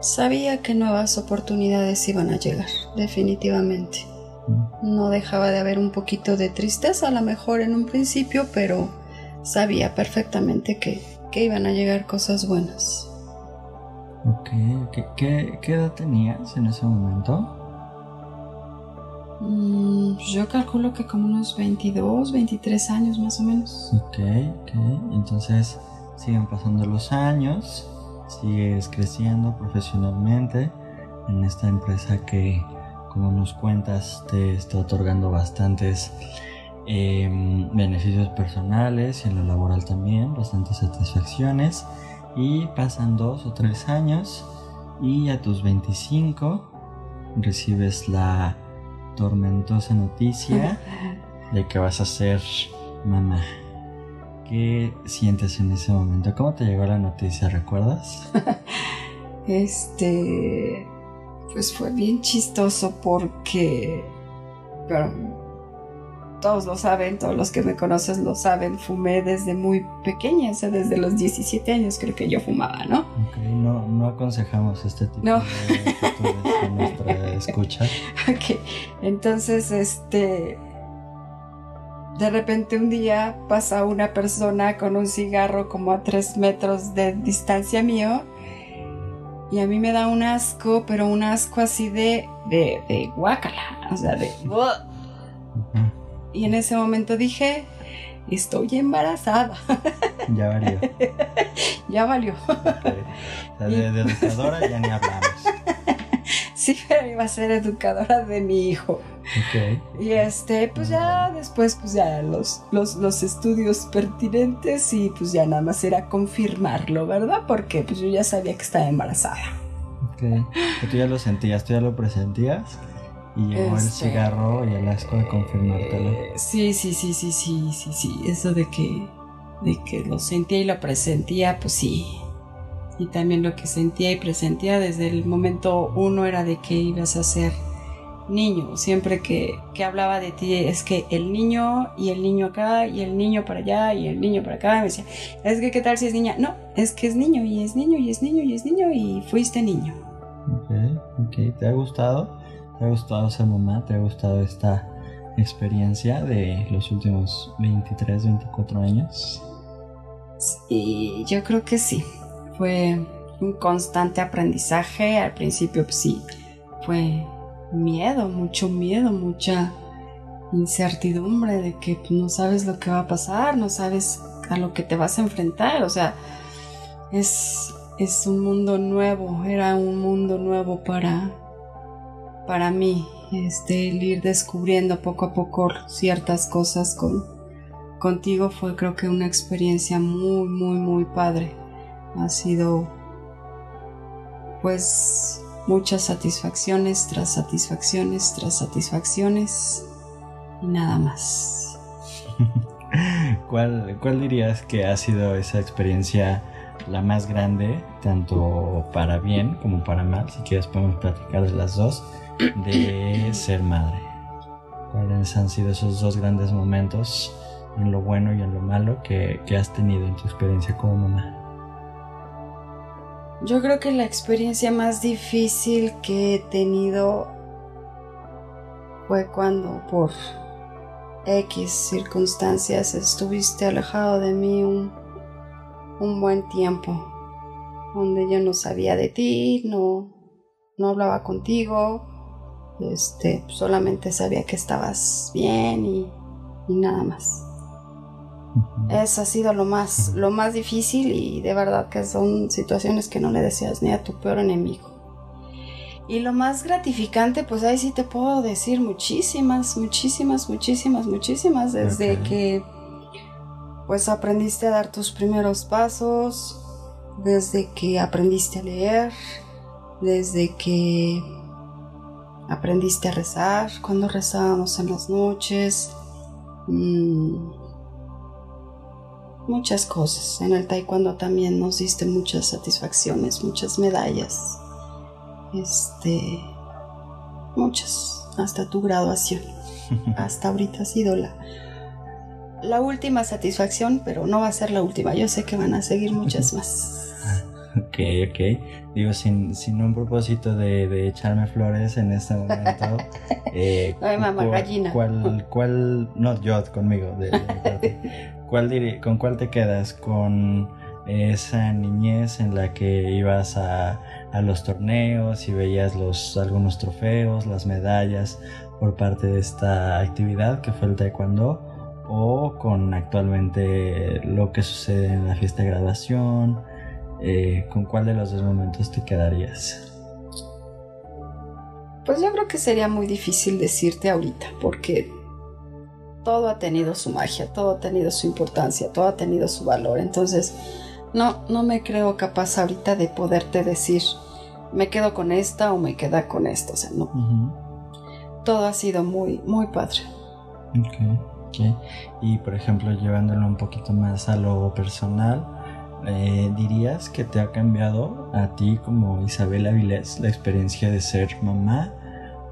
Sabía que nuevas oportunidades iban a llegar, definitivamente. Mm. No dejaba de haber un poquito de tristeza, a lo mejor en un principio, pero sabía perfectamente que, que iban a llegar cosas buenas. Ok, ¿Qué, edad tenías en ese momento? Mm, yo calculo que como unos 22, 23 años más o menos. Ok, ok. Entonces siguen pasando los años, sigues creciendo profesionalmente en esta empresa que, como nos cuentas, te está otorgando bastantes em, beneficios personales y en lo laboral también, bastantes satisfacciones. Y pasan dos o tres años y a tus 25 recibes la tormentosa noticia (laughs) de que vas a ser mamá. ¿Qué sientes en ese momento? ¿Cómo te llegó la noticia? ¿Recuerdas? (laughs) este, pues fue bien chistoso porque, todos lo saben, todos los que me conocen lo saben, fumé desde muy pequeña, o sea, desde los 17 años creo que yo fumaba, ¿no? Ok, no, no aconsejamos este tipo de actitudes nuestra escucha. (laughs) Ok, entonces, este, de repente un día pasa una persona con un cigarro como a 3 metros de distancia mío y a mí me da un asco, pero un asco así de, de, de guácala, o sea, de... Y en ese momento dije, estoy embarazada. (laughs) Ya valió. (laughs) ya valió. de, educadora ya ni hablamos. (laughs) Sí, pero iba a ser educadora de mi hijo. Okay. Y este, pues ya después, pues ya los, los, los, estudios pertinentes y pues ya nada más era confirmarlo, ¿verdad? Porque pues yo ya sabía que estaba embarazada. Ok. ¿Tú ya lo sentías? ¿Tú ya lo presentías? Y llegó el este, cigarro y el asco de confirmártelo. Eh, sí, sí, sí, sí, sí, sí, sí. Eso de que, de que lo sentía y lo presentía, pues sí. y también lo que sentía y presentía desde el momento uno era de que ibas a ser niño. Siempre que, que, hablaba de ti es que el niño y el niño acá y el niño para allá y el niño para acá. Me decía, es que qué tal si es niña. No, es que es niño y es niño y es niño y es niño y fuiste niño. Ok, ok. ¿Te ha gustado? ¿Te ha gustado ser mamá? ¿Te ha gustado esta experiencia de los últimos 23, 24 años? Sí, yo creo que sí. Fue un constante aprendizaje. Al principio, pues sí, fue miedo, mucho miedo, mucha incertidumbre de que pues, no sabes lo que va a pasar, no sabes a lo que te vas a enfrentar, o sea, es, es un mundo nuevo, era un mundo nuevo para, para mí, este, el ir descubriendo poco a poco ciertas cosas con, contigo fue creo que una experiencia muy, muy, muy padre. Ha sido pues muchas satisfacciones tras satisfacciones tras satisfacciones y nada más. (laughs) ¿Cuál, ¿Cuál dirías que ha sido esa experiencia la más grande, tanto para bien como para mal? Si quieres podemos platicar de las dos, de ser madre. ¿Cuáles han sido esos dos grandes momentos en lo bueno y en lo malo que, que has tenido en tu experiencia como mamá? Yo creo que la experiencia más difícil que he tenido fue cuando por X circunstancias estuviste alejado de mí un, un buen tiempo, donde yo no sabía de ti, no, no hablaba contigo, este, solamente sabía que estabas bien y, y nada más. Eso ha sido lo más, lo más difícil y de verdad que son situaciones que no le deseas ni a tu peor enemigo. Y lo más gratificante, pues ahí sí te puedo decir muchísimas, muchísimas, muchísimas, muchísimas, desde que pues aprendiste a dar tus primeros pasos, desde que aprendiste a leer, desde que aprendiste a rezar, cuando rezábamos en las noches. Mmm, muchas cosas. En el taekwondo también nos diste muchas satisfacciones, muchas medallas. Este, muchas, hasta tu graduación. (laughs) hasta ahorita ha sido la, la última satisfacción, pero no va a ser la última. Yo sé que van a seguir muchas (laughs) más. Ok, ok. Digo, sin, sin un propósito de, de, echarme flores en este momento. (laughs) Eh, Ay, mamá, gallina. ¿Cuál, (laughs) cuál, no, yo conmigo, de, de ¿Con cuál te quedas? ¿Con esa niñez en la que ibas a, los torneos y veías los, algunos trofeos, las medallas por parte de esta actividad que fue el taekwondo? ¿O con actualmente lo que sucede en la fiesta de graduación? Eh, ¿Con cuál de los dos momentos te quedarías? Pues yo creo que sería muy difícil decirte ahorita, porque todo ha tenido su magia, todo ha tenido su importancia, todo ha tenido su valor. Entonces, no, no me creo capaz ahorita de poderte decir, me quedo con esta o me queda con esta. O sea, no. Todo ha sido muy, muy padre. Ok, Y por ejemplo, llevándolo un poquito más a lo personal, eh, ¿dirías que te ha cambiado a ti como Isabel Avilés la experiencia de ser mamá?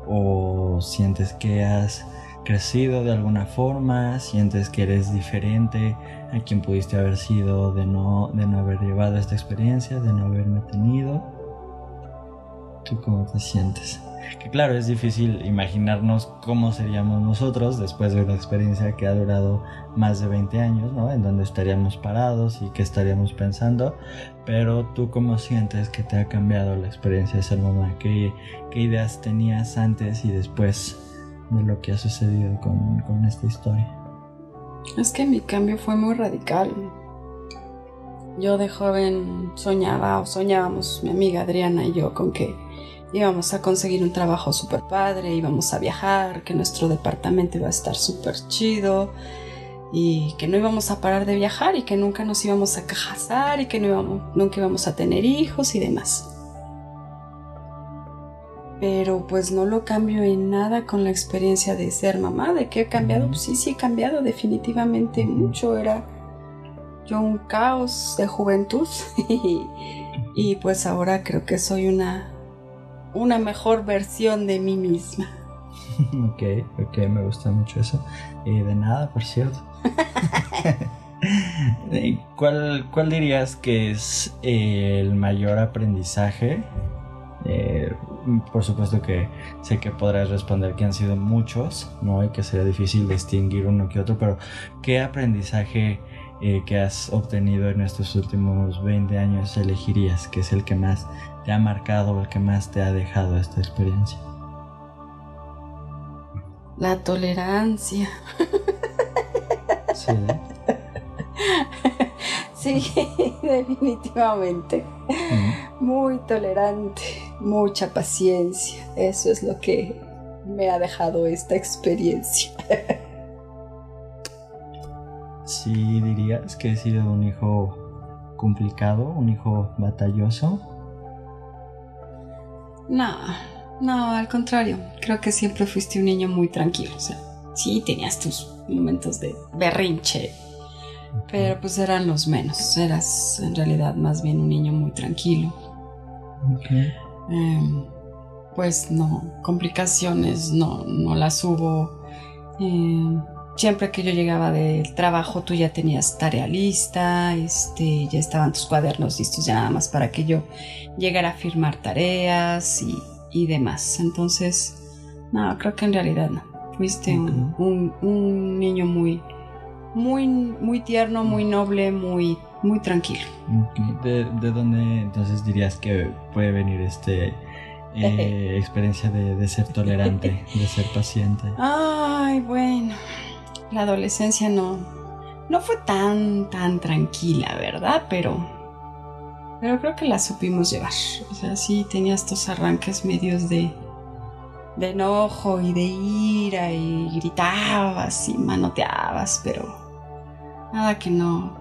¿O sientes que has crecido de alguna forma, sientes que eres diferente a quien pudiste haber sido de no, de no haber llevado esta experiencia, de no haberme tenido. ¿Tú cómo te sientes? Que claro, es difícil imaginarnos cómo seríamos nosotros después de una experiencia que ha durado más de 20 años, ¿no? En donde estaríamos parados y que estaríamos pensando, pero tú cómo sientes que te ha cambiado la experiencia de ser mamá, qué, qué ideas tenías antes y después de lo que ha sucedido con, esta historia. Es que mi cambio fue muy radical. Yo de joven soñaba o soñábamos, mi amiga Adriana y yo, con que íbamos a conseguir un trabajo súper padre, íbamos a viajar, que nuestro departamento iba a estar súper chido y que no íbamos a parar de viajar y que nunca nos íbamos a casar y que no íbamos, nunca íbamos a tener hijos y demás. Pero pues no lo cambio en nada con la experiencia de ser mamá, de que he cambiado, pues sí, sí he cambiado definitivamente mucho, era yo un caos de juventud (laughs) Y pues ahora creo que soy una, una mejor versión de mí misma. (laughs) ok, ok, me gusta mucho eso. Y de nada, por cierto. (laughs) ¿Cuál, ¿Cuál dirías que es el mayor aprendizaje? Eh, por supuesto que sé que podrás responder que han sido muchos, ¿no? Y que sería difícil distinguir uno que otro, pero ¿qué aprendizaje eh, que has obtenido en estos últimos 20 años elegirías que es el que más te ha marcado o el que más te ha dejado esta experiencia? La tolerancia. Sí. (laughs) Sí, definitivamente. Muy tolerante, mucha paciencia. Eso es lo que me ha dejado esta experiencia. (laughs) Sí, dirías que he sido un hijo complicado, un hijo batalloso. No, no, al contrario. Creo que siempre fuiste un niño muy tranquilo. O sea, sí tenías tus momentos de berrinche, pero pues eran los menos. Eras en realidad más bien un niño muy tranquilo. Em, pues no, complicaciones no, no las hubo. Em, siempre que yo llegaba del trabajo tú ya tenías tarea lista, este, ya estaban tus cuadernos listos ya nada más para que yo llegara a firmar tareas y, y demás. Entonces, no, creo que en realidad no. Fuiste un, un niño muy, muy, muy tierno, muy noble, muy, muy tranquilo. ¿De, dónde entonces dirías que puede venir este eh, (laughs) experiencia de, ser tolerante, de ser paciente? Ay, bueno, la adolescencia no, no fue tan, tan tranquila, ¿verdad? Pero, pero creo que la supimos llevar. O sea, sí tenía estos arranques medios de, de enojo y de ira y gritabas y manoteabas, pero Nada que no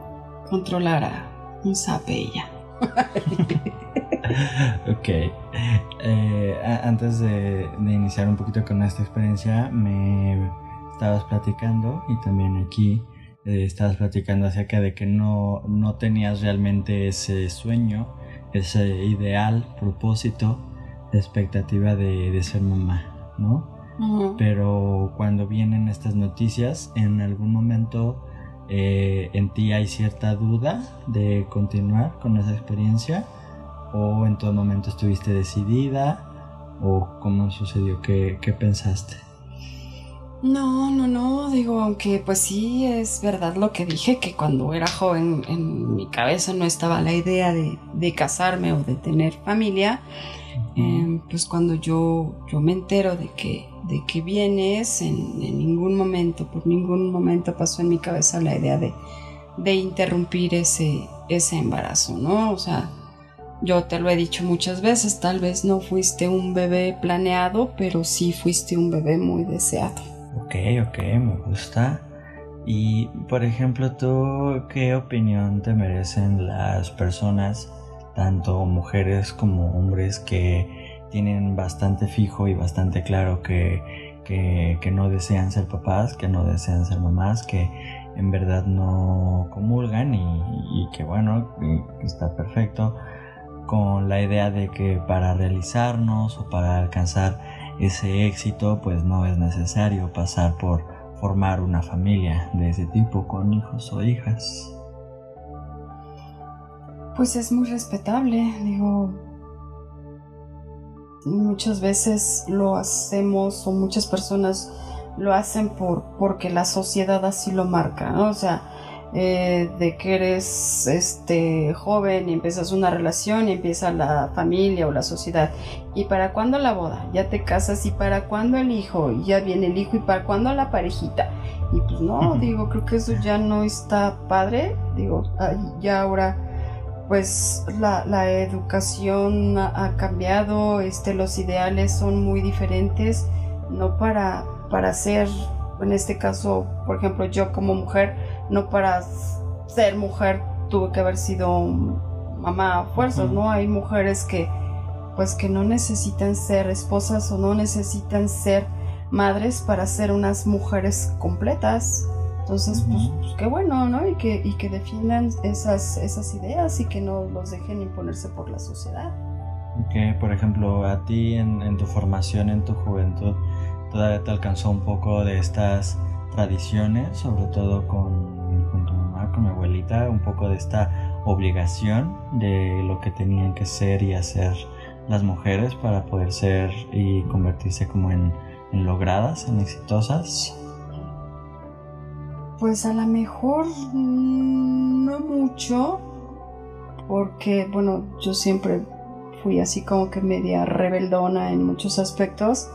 controlara un ella. (laughs) ok. Eh, antes de, iniciar un poquito con esta experiencia, me estabas platicando y también aquí eh, estabas platicando acerca de que no, no tenías realmente ese sueño, ese ideal, propósito, expectativa de, de ser mamá, ¿no? Pero cuando vienen estas noticias, en algún momento eh, en ti hay cierta duda de continuar con esa experiencia o en todo momento estuviste decidida o cómo sucedió, qué, pensaste. No, no, no, digo, aunque pues sí es verdad lo que dije, que cuando era joven en mi cabeza no estaba la idea de, de casarme o de tener familia, em, pues cuando yo, yo me entero de que de que vienes, en, ningún momento, por ningún momento pasó en mi cabeza la idea de, de interrumpir ese, ese embarazo, ¿no? O sea, yo te lo he dicho muchas veces, tal vez no fuiste un bebé planeado, pero sí fuiste un bebé muy deseado. Ok, ok, me gusta. Y, por ejemplo, ¿tú qué opinión te merecen las personas, tanto mujeres como hombres, que tienen bastante fijo y bastante claro que, que, no desean ser papás, que no desean ser mamás, que en verdad no comulgan y, que bueno, está perfecto con la idea de que para realizarnos o para alcanzar ese éxito pues no es necesario pasar por formar una familia de ese tipo con hijos o hijas. Pues es muy respetable, digo, muchas veces lo hacemos o muchas personas lo hacen por porque la sociedad así lo marca, ¿no? O sea, eh, de que eres este joven y empiezas una relación y empieza la familia o la sociedad. ¿Y para cuándo la boda? Ya te casas y para cuándo el hijo? Y ya viene el hijo y para cuándo la parejita. Y pues no, digo, creo que eso ya no está padre. Digo, ya ahora pues la, educación ha, cambiado, este, los ideales son muy diferentes, no para, para ser, en este caso, por ejemplo, yo como mujer, no para ser mujer tuve que haber sido mamá a fuerzas, ¿no? Hay mujeres que pues que no necesitan ser esposas o no necesitan ser madres para ser unas mujeres completas. Entonces, pues, pues, qué bueno, ¿no? Y que, y que defiendan esas, esas ideas y que no los dejen imponerse por la sociedad. Que, por ejemplo, a ti en, en tu formación, en tu juventud, todavía te alcanzó un poco de estas tradiciones, sobre todo con, con mi abuelita, un poco de esta obligación de lo que tenían que ser y hacer las mujeres para poder ser y convertirse como en, en logradas, en exitosas. Pues a lo mejor mm, no mucho, porque bueno, yo siempre fui así como que media rebeldona en muchos aspectos,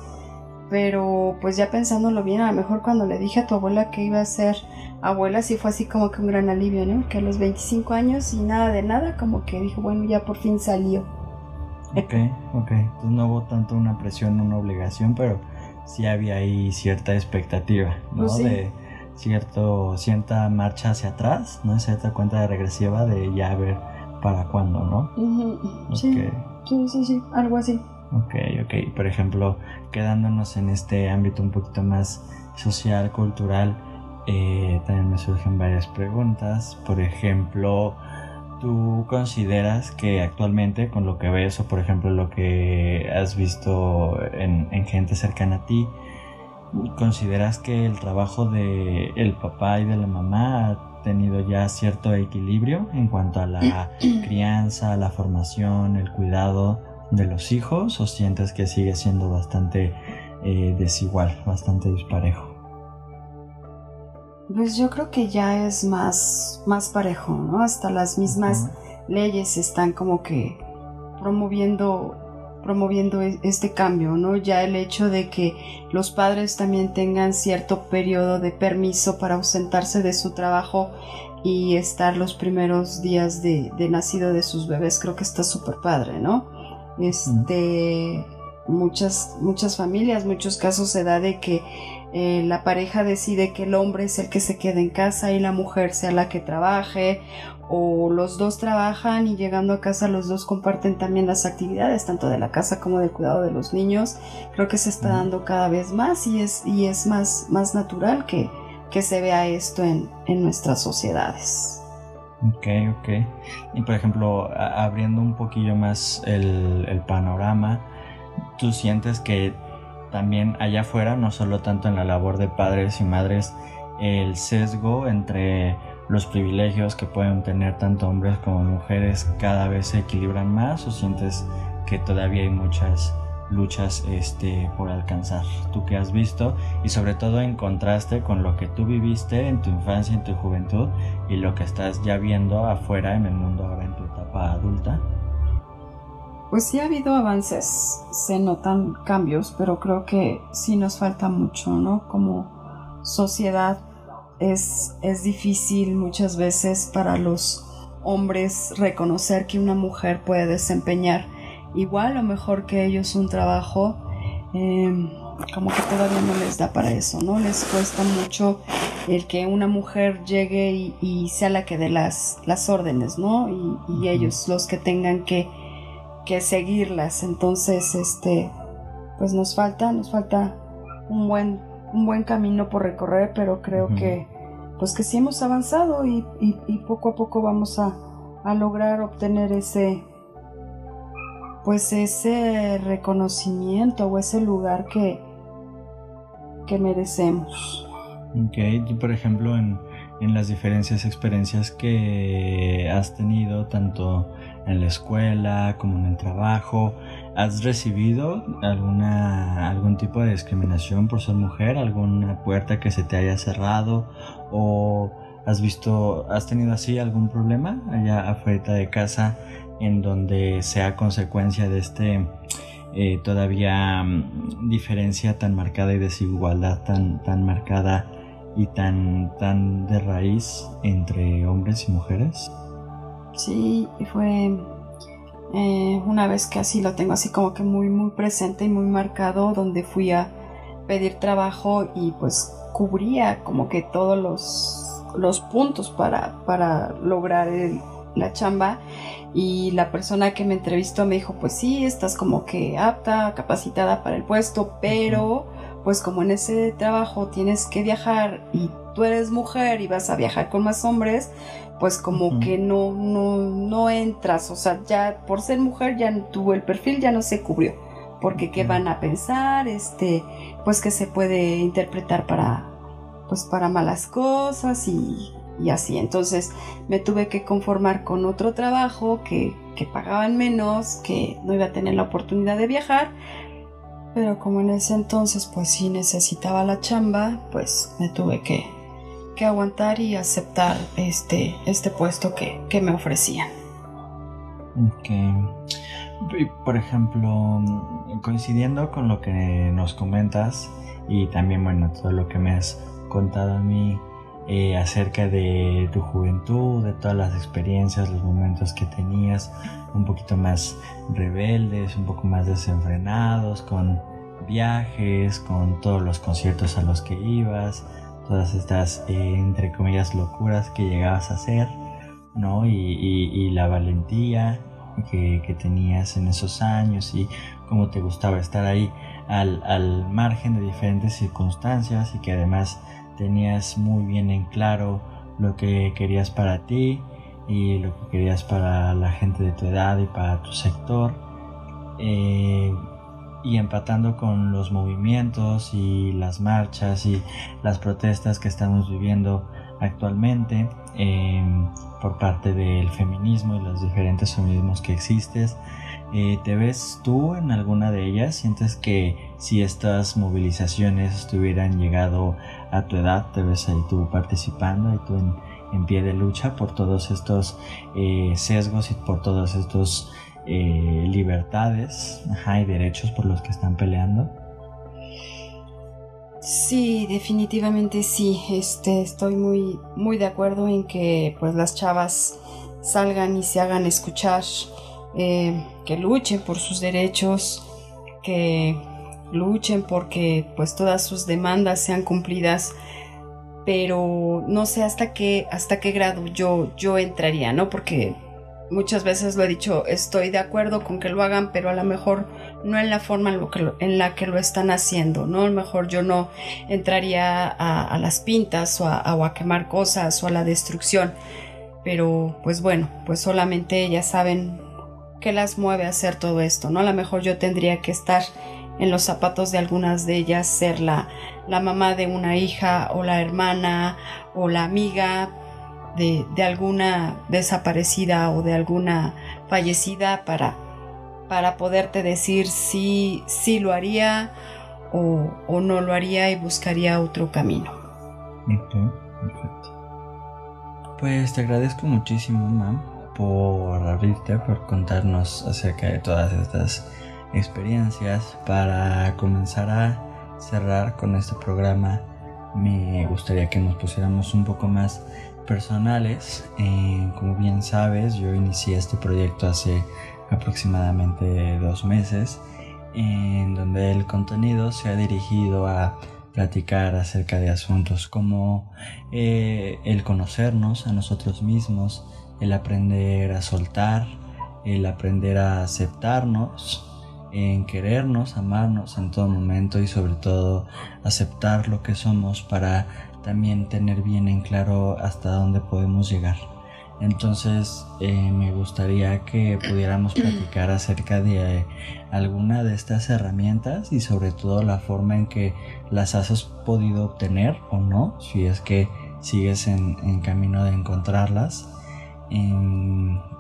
pero pues ya pensándolo bien, a lo mejor cuando le dije a tu abuela que iba a ser abuela, sí fue así como que un gran alivio, ¿no? Que a los 25 años y nada de nada, como que dijo, bueno, ya por fin salió. Ok, ok. Entonces no hubo tanto una presión, una obligación, pero sí había ahí cierta expectativa, ¿no? Pues sí. De cierto, cierta marcha hacia atrás, ¿no? Cierta cuenta regresiva de ya ver para cuándo, ¿no? Sí, Ok. sí, sí, sí, algo así. Ok, ok. Por ejemplo, quedándonos en este ámbito un poquito más social, cultural, eh, también me surgen varias preguntas. Por ejemplo, ¿tú consideras que actualmente con lo que ves o por ejemplo lo que has visto en, en gente cercana a ti, consideras que el trabajo de el papá y de la mamá ha tenido ya cierto equilibrio en cuanto a la (clears throat) crianza, la formación, el cuidado de los hijos o sientes que sigue siendo bastante eh, desigual, bastante disparejo? Pues yo creo que ya es más, más parejo, ¿no? Hasta las mismas leyes están como que promoviendo promoviendo e- este cambio, ¿no? Ya el hecho de que los padres también tengan cierto periodo de permiso para ausentarse de su trabajo y estar los primeros días de, de nacido de sus bebés, creo que está súper padre, ¿no? Este, muchas, muchas familias, muchos casos se da de que eh, la pareja decide que el hombre es el que se quede en casa y la mujer sea la que trabaje, o los dos trabajan y llegando a casa los dos comparten también las actividades, tanto de la casa como del cuidado de los niños. Creo que se está dando cada vez más y es, y es más, más natural que, que se vea esto en, en nuestras sociedades. Ok, ok. Y por ejemplo, abriendo un poquillo más el, el panorama, ¿tú sientes que también allá afuera, no solo tanto en la labor de padres y madres, el sesgo entre los privilegios que pueden tener tanto hombres como mujeres cada vez se equilibran más o sientes que todavía hay muchas luchas este, por alcanzar? ¿Tú qué has visto? Y sobre todo en contraste con lo que tú viviste en tu infancia, en tu juventud y lo que estás ya viendo afuera en el mundo ahora en tu etapa adulta. Pues sí ha habido avances, se notan cambios, pero creo que sí nos falta mucho, ¿no? Como sociedad es, es difícil muchas veces para los hombres reconocer que una mujer puede desempeñar igual o mejor que ellos un trabajo, eh, como que todavía no les da para eso, ¿no? Les cuesta mucho el que una mujer llegue y, y sea la que dé las, las órdenes, ¿no? Y, ellos los que tengan que que seguirlas. Entonces, este, pues nos falta, nos falta un buen, un buen camino por recorrer, pero creo que, pues que sí hemos avanzado y, y- y poco a poco vamos a, a lograr obtener ese, pues ese reconocimiento o ese lugar que, que merecemos. Ok, tú por ejemplo en, en las diferentes experiencias que has tenido, tanto en la escuela como en el trabajo, ¿has recibido alguna, algún tipo de discriminación por ser mujer? ¿Alguna puerta que se te haya cerrado? ¿O has visto, has tenido así algún problema allá afuera de casa en donde sea consecuencia de este eh, todavía mm, diferencia tan marcada y desigualdad tan, tan marcada y tan, tan de raíz entre hombres y mujeres? Sí, fue eh, una vez que así lo tengo así como que muy muy presente y muy marcado donde fui a pedir trabajo y pues cubría como que todos los, los puntos para, para lograr la chamba y la persona que me entrevistó me dijo pues sí, estás como que apta, capacitada para el puesto, pero pues como en ese trabajo tienes que viajar y tú eres mujer y vas a viajar con más hombres, pues como que no, no, no entras, o sea, ya por ser mujer ya tuvo el perfil ya no se cubrió, porque qué van a pensar, este, pues que se puede interpretar para, pues para malas cosas y, y así. Entonces me tuve que conformar con otro trabajo que, que pagaban menos, que no iba a tener la oportunidad de viajar, pero como en ese entonces pues sí necesitaba la chamba, pues me tuve que, que aguantar y aceptar este, este puesto que, que me ofrecían. Ok. Por ejemplo, coincidiendo con lo que nos comentas y también, bueno, todo lo que me has contado a mí eh, acerca de tu juventud, de todas las experiencias, los momentos que tenías, un poquito más rebeldes, un poco más desenfrenados, con viajes, con todos los conciertos a los que ibas, todas estas, eh, entre comillas, locuras que llegabas a hacer, ¿no? Y, la valentía que, que, tenías en esos años y cómo te gustaba estar ahí al, al margen de diferentes circunstancias y que además tenías muy bien en claro lo que querías para ti y lo que querías para la gente de tu edad y para tu sector. Eh, y empatando con los movimientos y las marchas y las protestas que estamos viviendo actualmente em, por parte del feminismo y los diferentes feminismos que existes. Eh, ¿Te ves tú en alguna de ellas? ¿Sientes que si estas movilizaciones estuvieran llegado a tu edad, te ves ahí tú participando y tú en, pie de lucha por todos estos eh, sesgos y por todos estos eh, libertades y derechos por los que están peleando? Sí, definitivamente sí. Este, estoy muy, muy de acuerdo en que pues las chavas salgan y se hagan escuchar, eh, que luchen por sus derechos, que luchen porque pues todas sus demandas sean cumplidas pero no sé hasta qué hasta qué grado yo yo entraría no porque muchas veces lo he dicho, estoy de acuerdo con que lo hagan, pero a lo mejor no en la forma en, la que lo están haciendo, ¿no? A lo mejor yo no entraría a, las pintas o a, quemar cosas o a la destrucción, pero pues bueno, pues solamente ellas saben qué las mueve a hacer todo esto, ¿no? A lo mejor yo tendría que estar en los zapatos de algunas de ellas, ser la, la mamá de una hija o la hermana o la amiga, de, alguna desaparecida o de alguna fallecida para, para poderte decir si, si lo haría o, no lo haría y buscaría otro camino. perfecto. Pues te agradezco muchísimo, Mam, por abrirte, por contarnos acerca de todas estas experiencias. Para comenzar a cerrar con este programa, me gustaría que nos pusiéramos un poco más personales. Eh, como bien sabes, yo inicié este proyecto hace aproximadamente dos meses, en donde el contenido se ha dirigido a platicar acerca de asuntos como eh, el conocernos a nosotros mismos, el aprender a soltar, el aprender a aceptarnos, en querernos, amarnos en todo momento y sobre todo aceptar lo que somos para también tener bien en claro hasta dónde podemos llegar. Entonces eh, me gustaría que pudiéramos (clears throat) platicar acerca de eh, alguna de estas herramientas y sobre todo la forma en que las has podido obtener o no, si es que sigues en, camino de encontrarlas.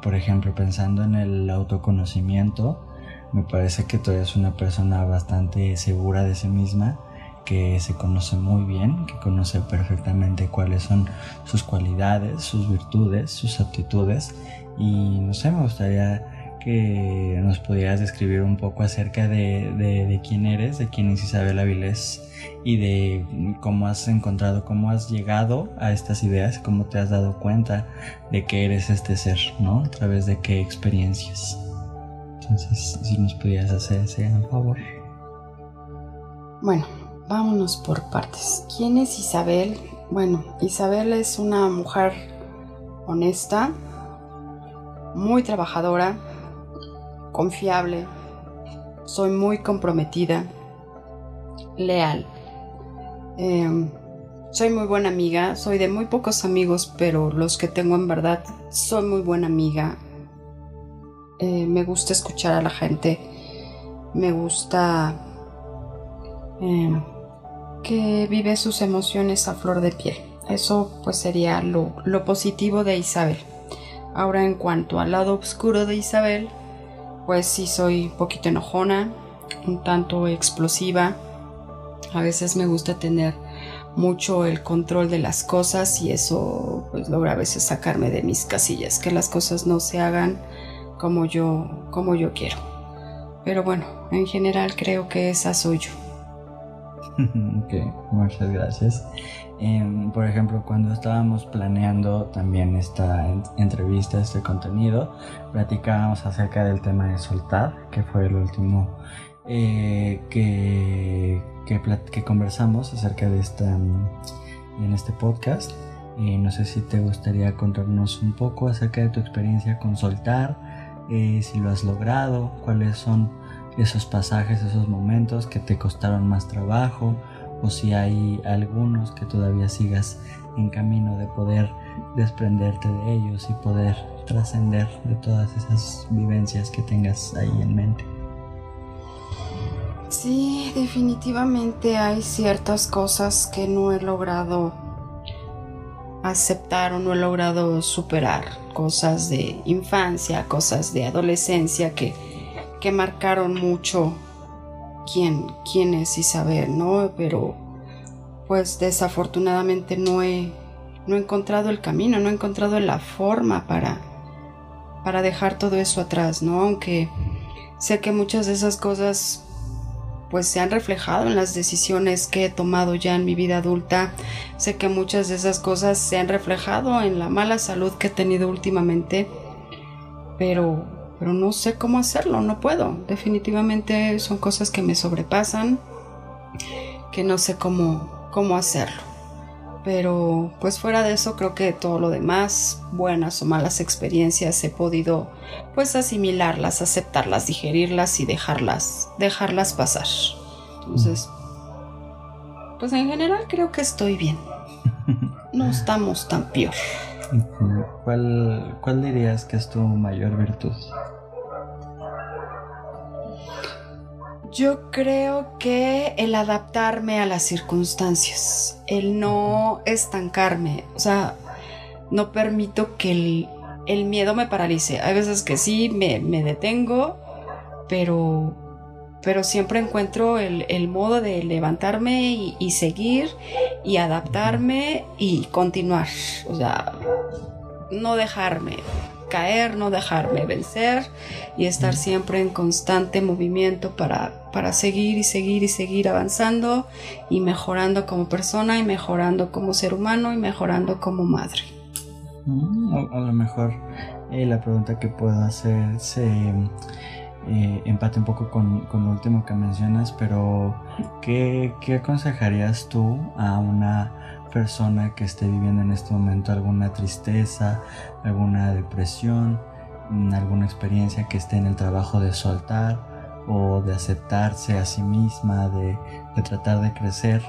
por ejemplo, pensando en el autoconocimiento, me parece que tú eres una persona bastante segura de sí misma que se conoce muy bien, que conoce perfectamente cuáles son sus cualidades, sus virtudes, sus aptitudes y no sé, me gustaría que nos pudieras describir un poco acerca de, quién eres, de quién es Isabel Avilés y de cómo has encontrado, cómo has llegado a estas ideas, cómo te has dado cuenta de que eres este ser, ¿no? A través de qué experiencias. Entonces, si nos pudieras hacer ese favor. Bueno, Vámonos por partes. ¿Quién es Isabel? Bueno, Isabel es una mujer honesta, muy trabajadora, confiable, soy muy comprometida, leal. Em, soy muy buena amiga, soy de muy pocos amigos, pero los que tengo en verdad soy muy buena amiga. Eh, me gusta escuchar a la gente, me gusta eh, que vive sus emociones a flor de piel. Eso pues sería lo, lo positivo de Isabel. Ahora en cuanto al lado oscuro de Isabel, pues sí soy un poquito enojona, un tanto explosiva. A veces me gusta tener mucho el control de las cosas y eso pues logra a veces sacarme de mis casillas, que las cosas no se hagan como yo, como yo quiero. Pero bueno, en general creo que esa soy yo. (laughs) ok, muchas gracias. Em, por ejemplo, cuando estábamos planeando también esta entrevista, este contenido, platicábamos acerca del tema de soltar, que fue el último eh, que, que, conversamos acerca de esta en este podcast. No sé si te gustaría contarnos un poco acerca de tu experiencia con soltar, eh, si lo has logrado, cuáles son esos pasajes, esos momentos que te costaron más trabajo, o si hay algunos que todavía sigas en camino de poder desprenderte de ellos y poder trascender de todas esas vivencias que tengas ahí en mente. Sí, definitivamente hay ciertas cosas que no he logrado aceptar o no he logrado superar. Cosas de infancia, cosas de adolescencia que, que marcaron mucho quién, quién es Isabel, ¿no? Pero pues desafortunadamente no he, no he encontrado el camino, no he encontrado la forma para, para dejar todo eso atrás, ¿no? Aunque sé que muchas de esas cosas pues se han reflejado en las decisiones que he tomado ya en mi vida adulta. Sé que muchas de esas cosas se han reflejado en la mala salud que he tenido últimamente, pero, pero no sé cómo hacerlo, no puedo. Definitivamente son cosas que me sobrepasan, que no sé cómo, cómo hacerlo. Pero pues fuera de eso creo que todo lo demás, buenas o malas experiencias, he podido pues asimilarlas, aceptarlas, digerirlas y dejarlas, dejarlas pasar. Entonces, pues en general creo que estoy bien. No (laughs) estamos tan peor. ¿Cuál, cuál dirías que es tu mayor virtud? Yo creo que el adaptarme a las circunstancias, el no estancarme, o sea, no permito que el, miedo me paralice. Hay veces que sí, me, detengo, pero, pero siempre encuentro el, modo de levantarme y, y, seguir y adaptarme y continuar. O sea, no dejarme caer, no dejarme vencer y estar siempre en constante movimiento para, para seguir y seguir y seguir avanzando y mejorando como persona y mejorando como ser humano y mejorando como madre. Mm, a, lo mejor eh, la pregunta que puedo hacer se eh, empate un poco con, con, lo último que mencionas, pero ¿qué, ¿qué aconsejarías tú a una persona que esté viviendo en este momento alguna tristeza, alguna depresión, mm, alguna experiencia que esté en el trabajo de soltar o de aceptarse a sí misma, de, tratar de crecer,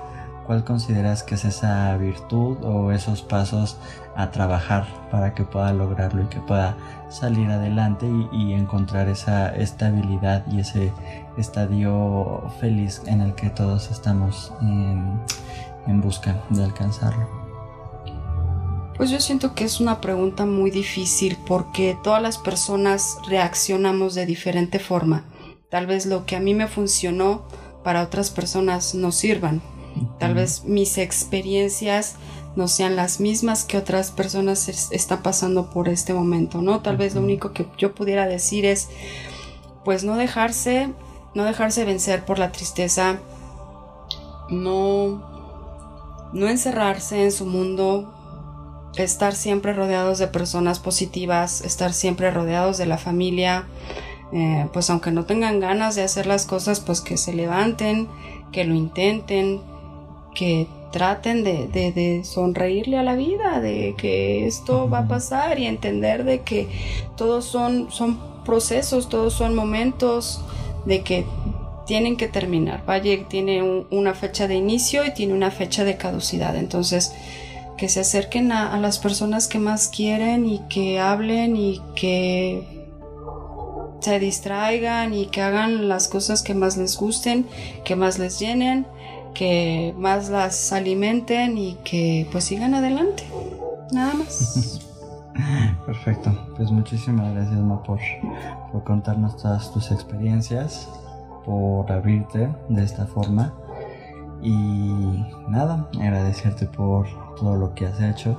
¿cuál consideras que es esa virtud o esos pasos a trabajar para que pueda lograrlo y que pueda salir adelante y, encontrar esa estabilidad y ese estadio feliz en el que todos estamos en, en busca de alcanzarlo? Pues yo siento que es una pregunta muy difícil porque todas las personas reaccionamos de diferente forma. Tal vez lo que a mí me funcionó para otras personas no sirvan. Tal vez mis experiencias no sean las mismas que otras personas están pasando por este momento, ¿no? Tal vez lo único que yo pudiera decir es pues no dejarse, no dejarse vencer por la tristeza, no no encerrarse en su mundo, estar siempre rodeados de personas positivas, estar siempre rodeados de la familia, eh, pues aunque no tengan ganas de hacer las cosas, pues que se levanten, que lo intenten, que traten de, de, sonreírle a la vida, de que esto va a pasar y entender de que todos son, son procesos, todos son momentos, de que tienen que terminar. Valle tiene una fecha de inicio y tiene una fecha de caducidad. Entonces, que se acerquen a, las personas que más quieren y que hablen y que se distraigan y que hagan las cosas que más les gusten, que más les llenen, que más las alimenten y que pues sigan adelante. Nada más. (laughs) Perfecto. Pues muchísimas gracias, Ma, por, por contarnos todas tus experiencias por abrirte de esta forma. Y nada, agradecerte por todo lo que has hecho.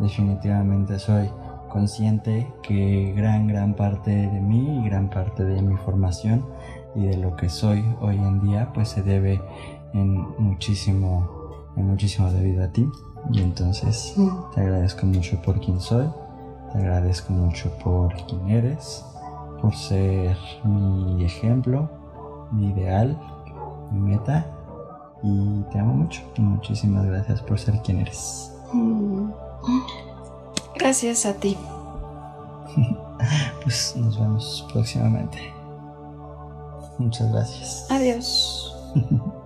Definitivamente soy consciente que gran, gran parte de mí y gran parte de mi formación y de lo que soy hoy en día, pues se debe en muchísimo, en muchísimo debido a ti. Y entonces te agradezco mucho por quien soy, te agradezco mucho por quien eres, por ser mi ejemplo, mi ideal, mi meta. Y te amo mucho. Muchísimas gracias por ser quien eres. Mm. Gracias a ti. (laughs) pues nos vemos próximamente. Muchas gracias. Adiós. (laughs)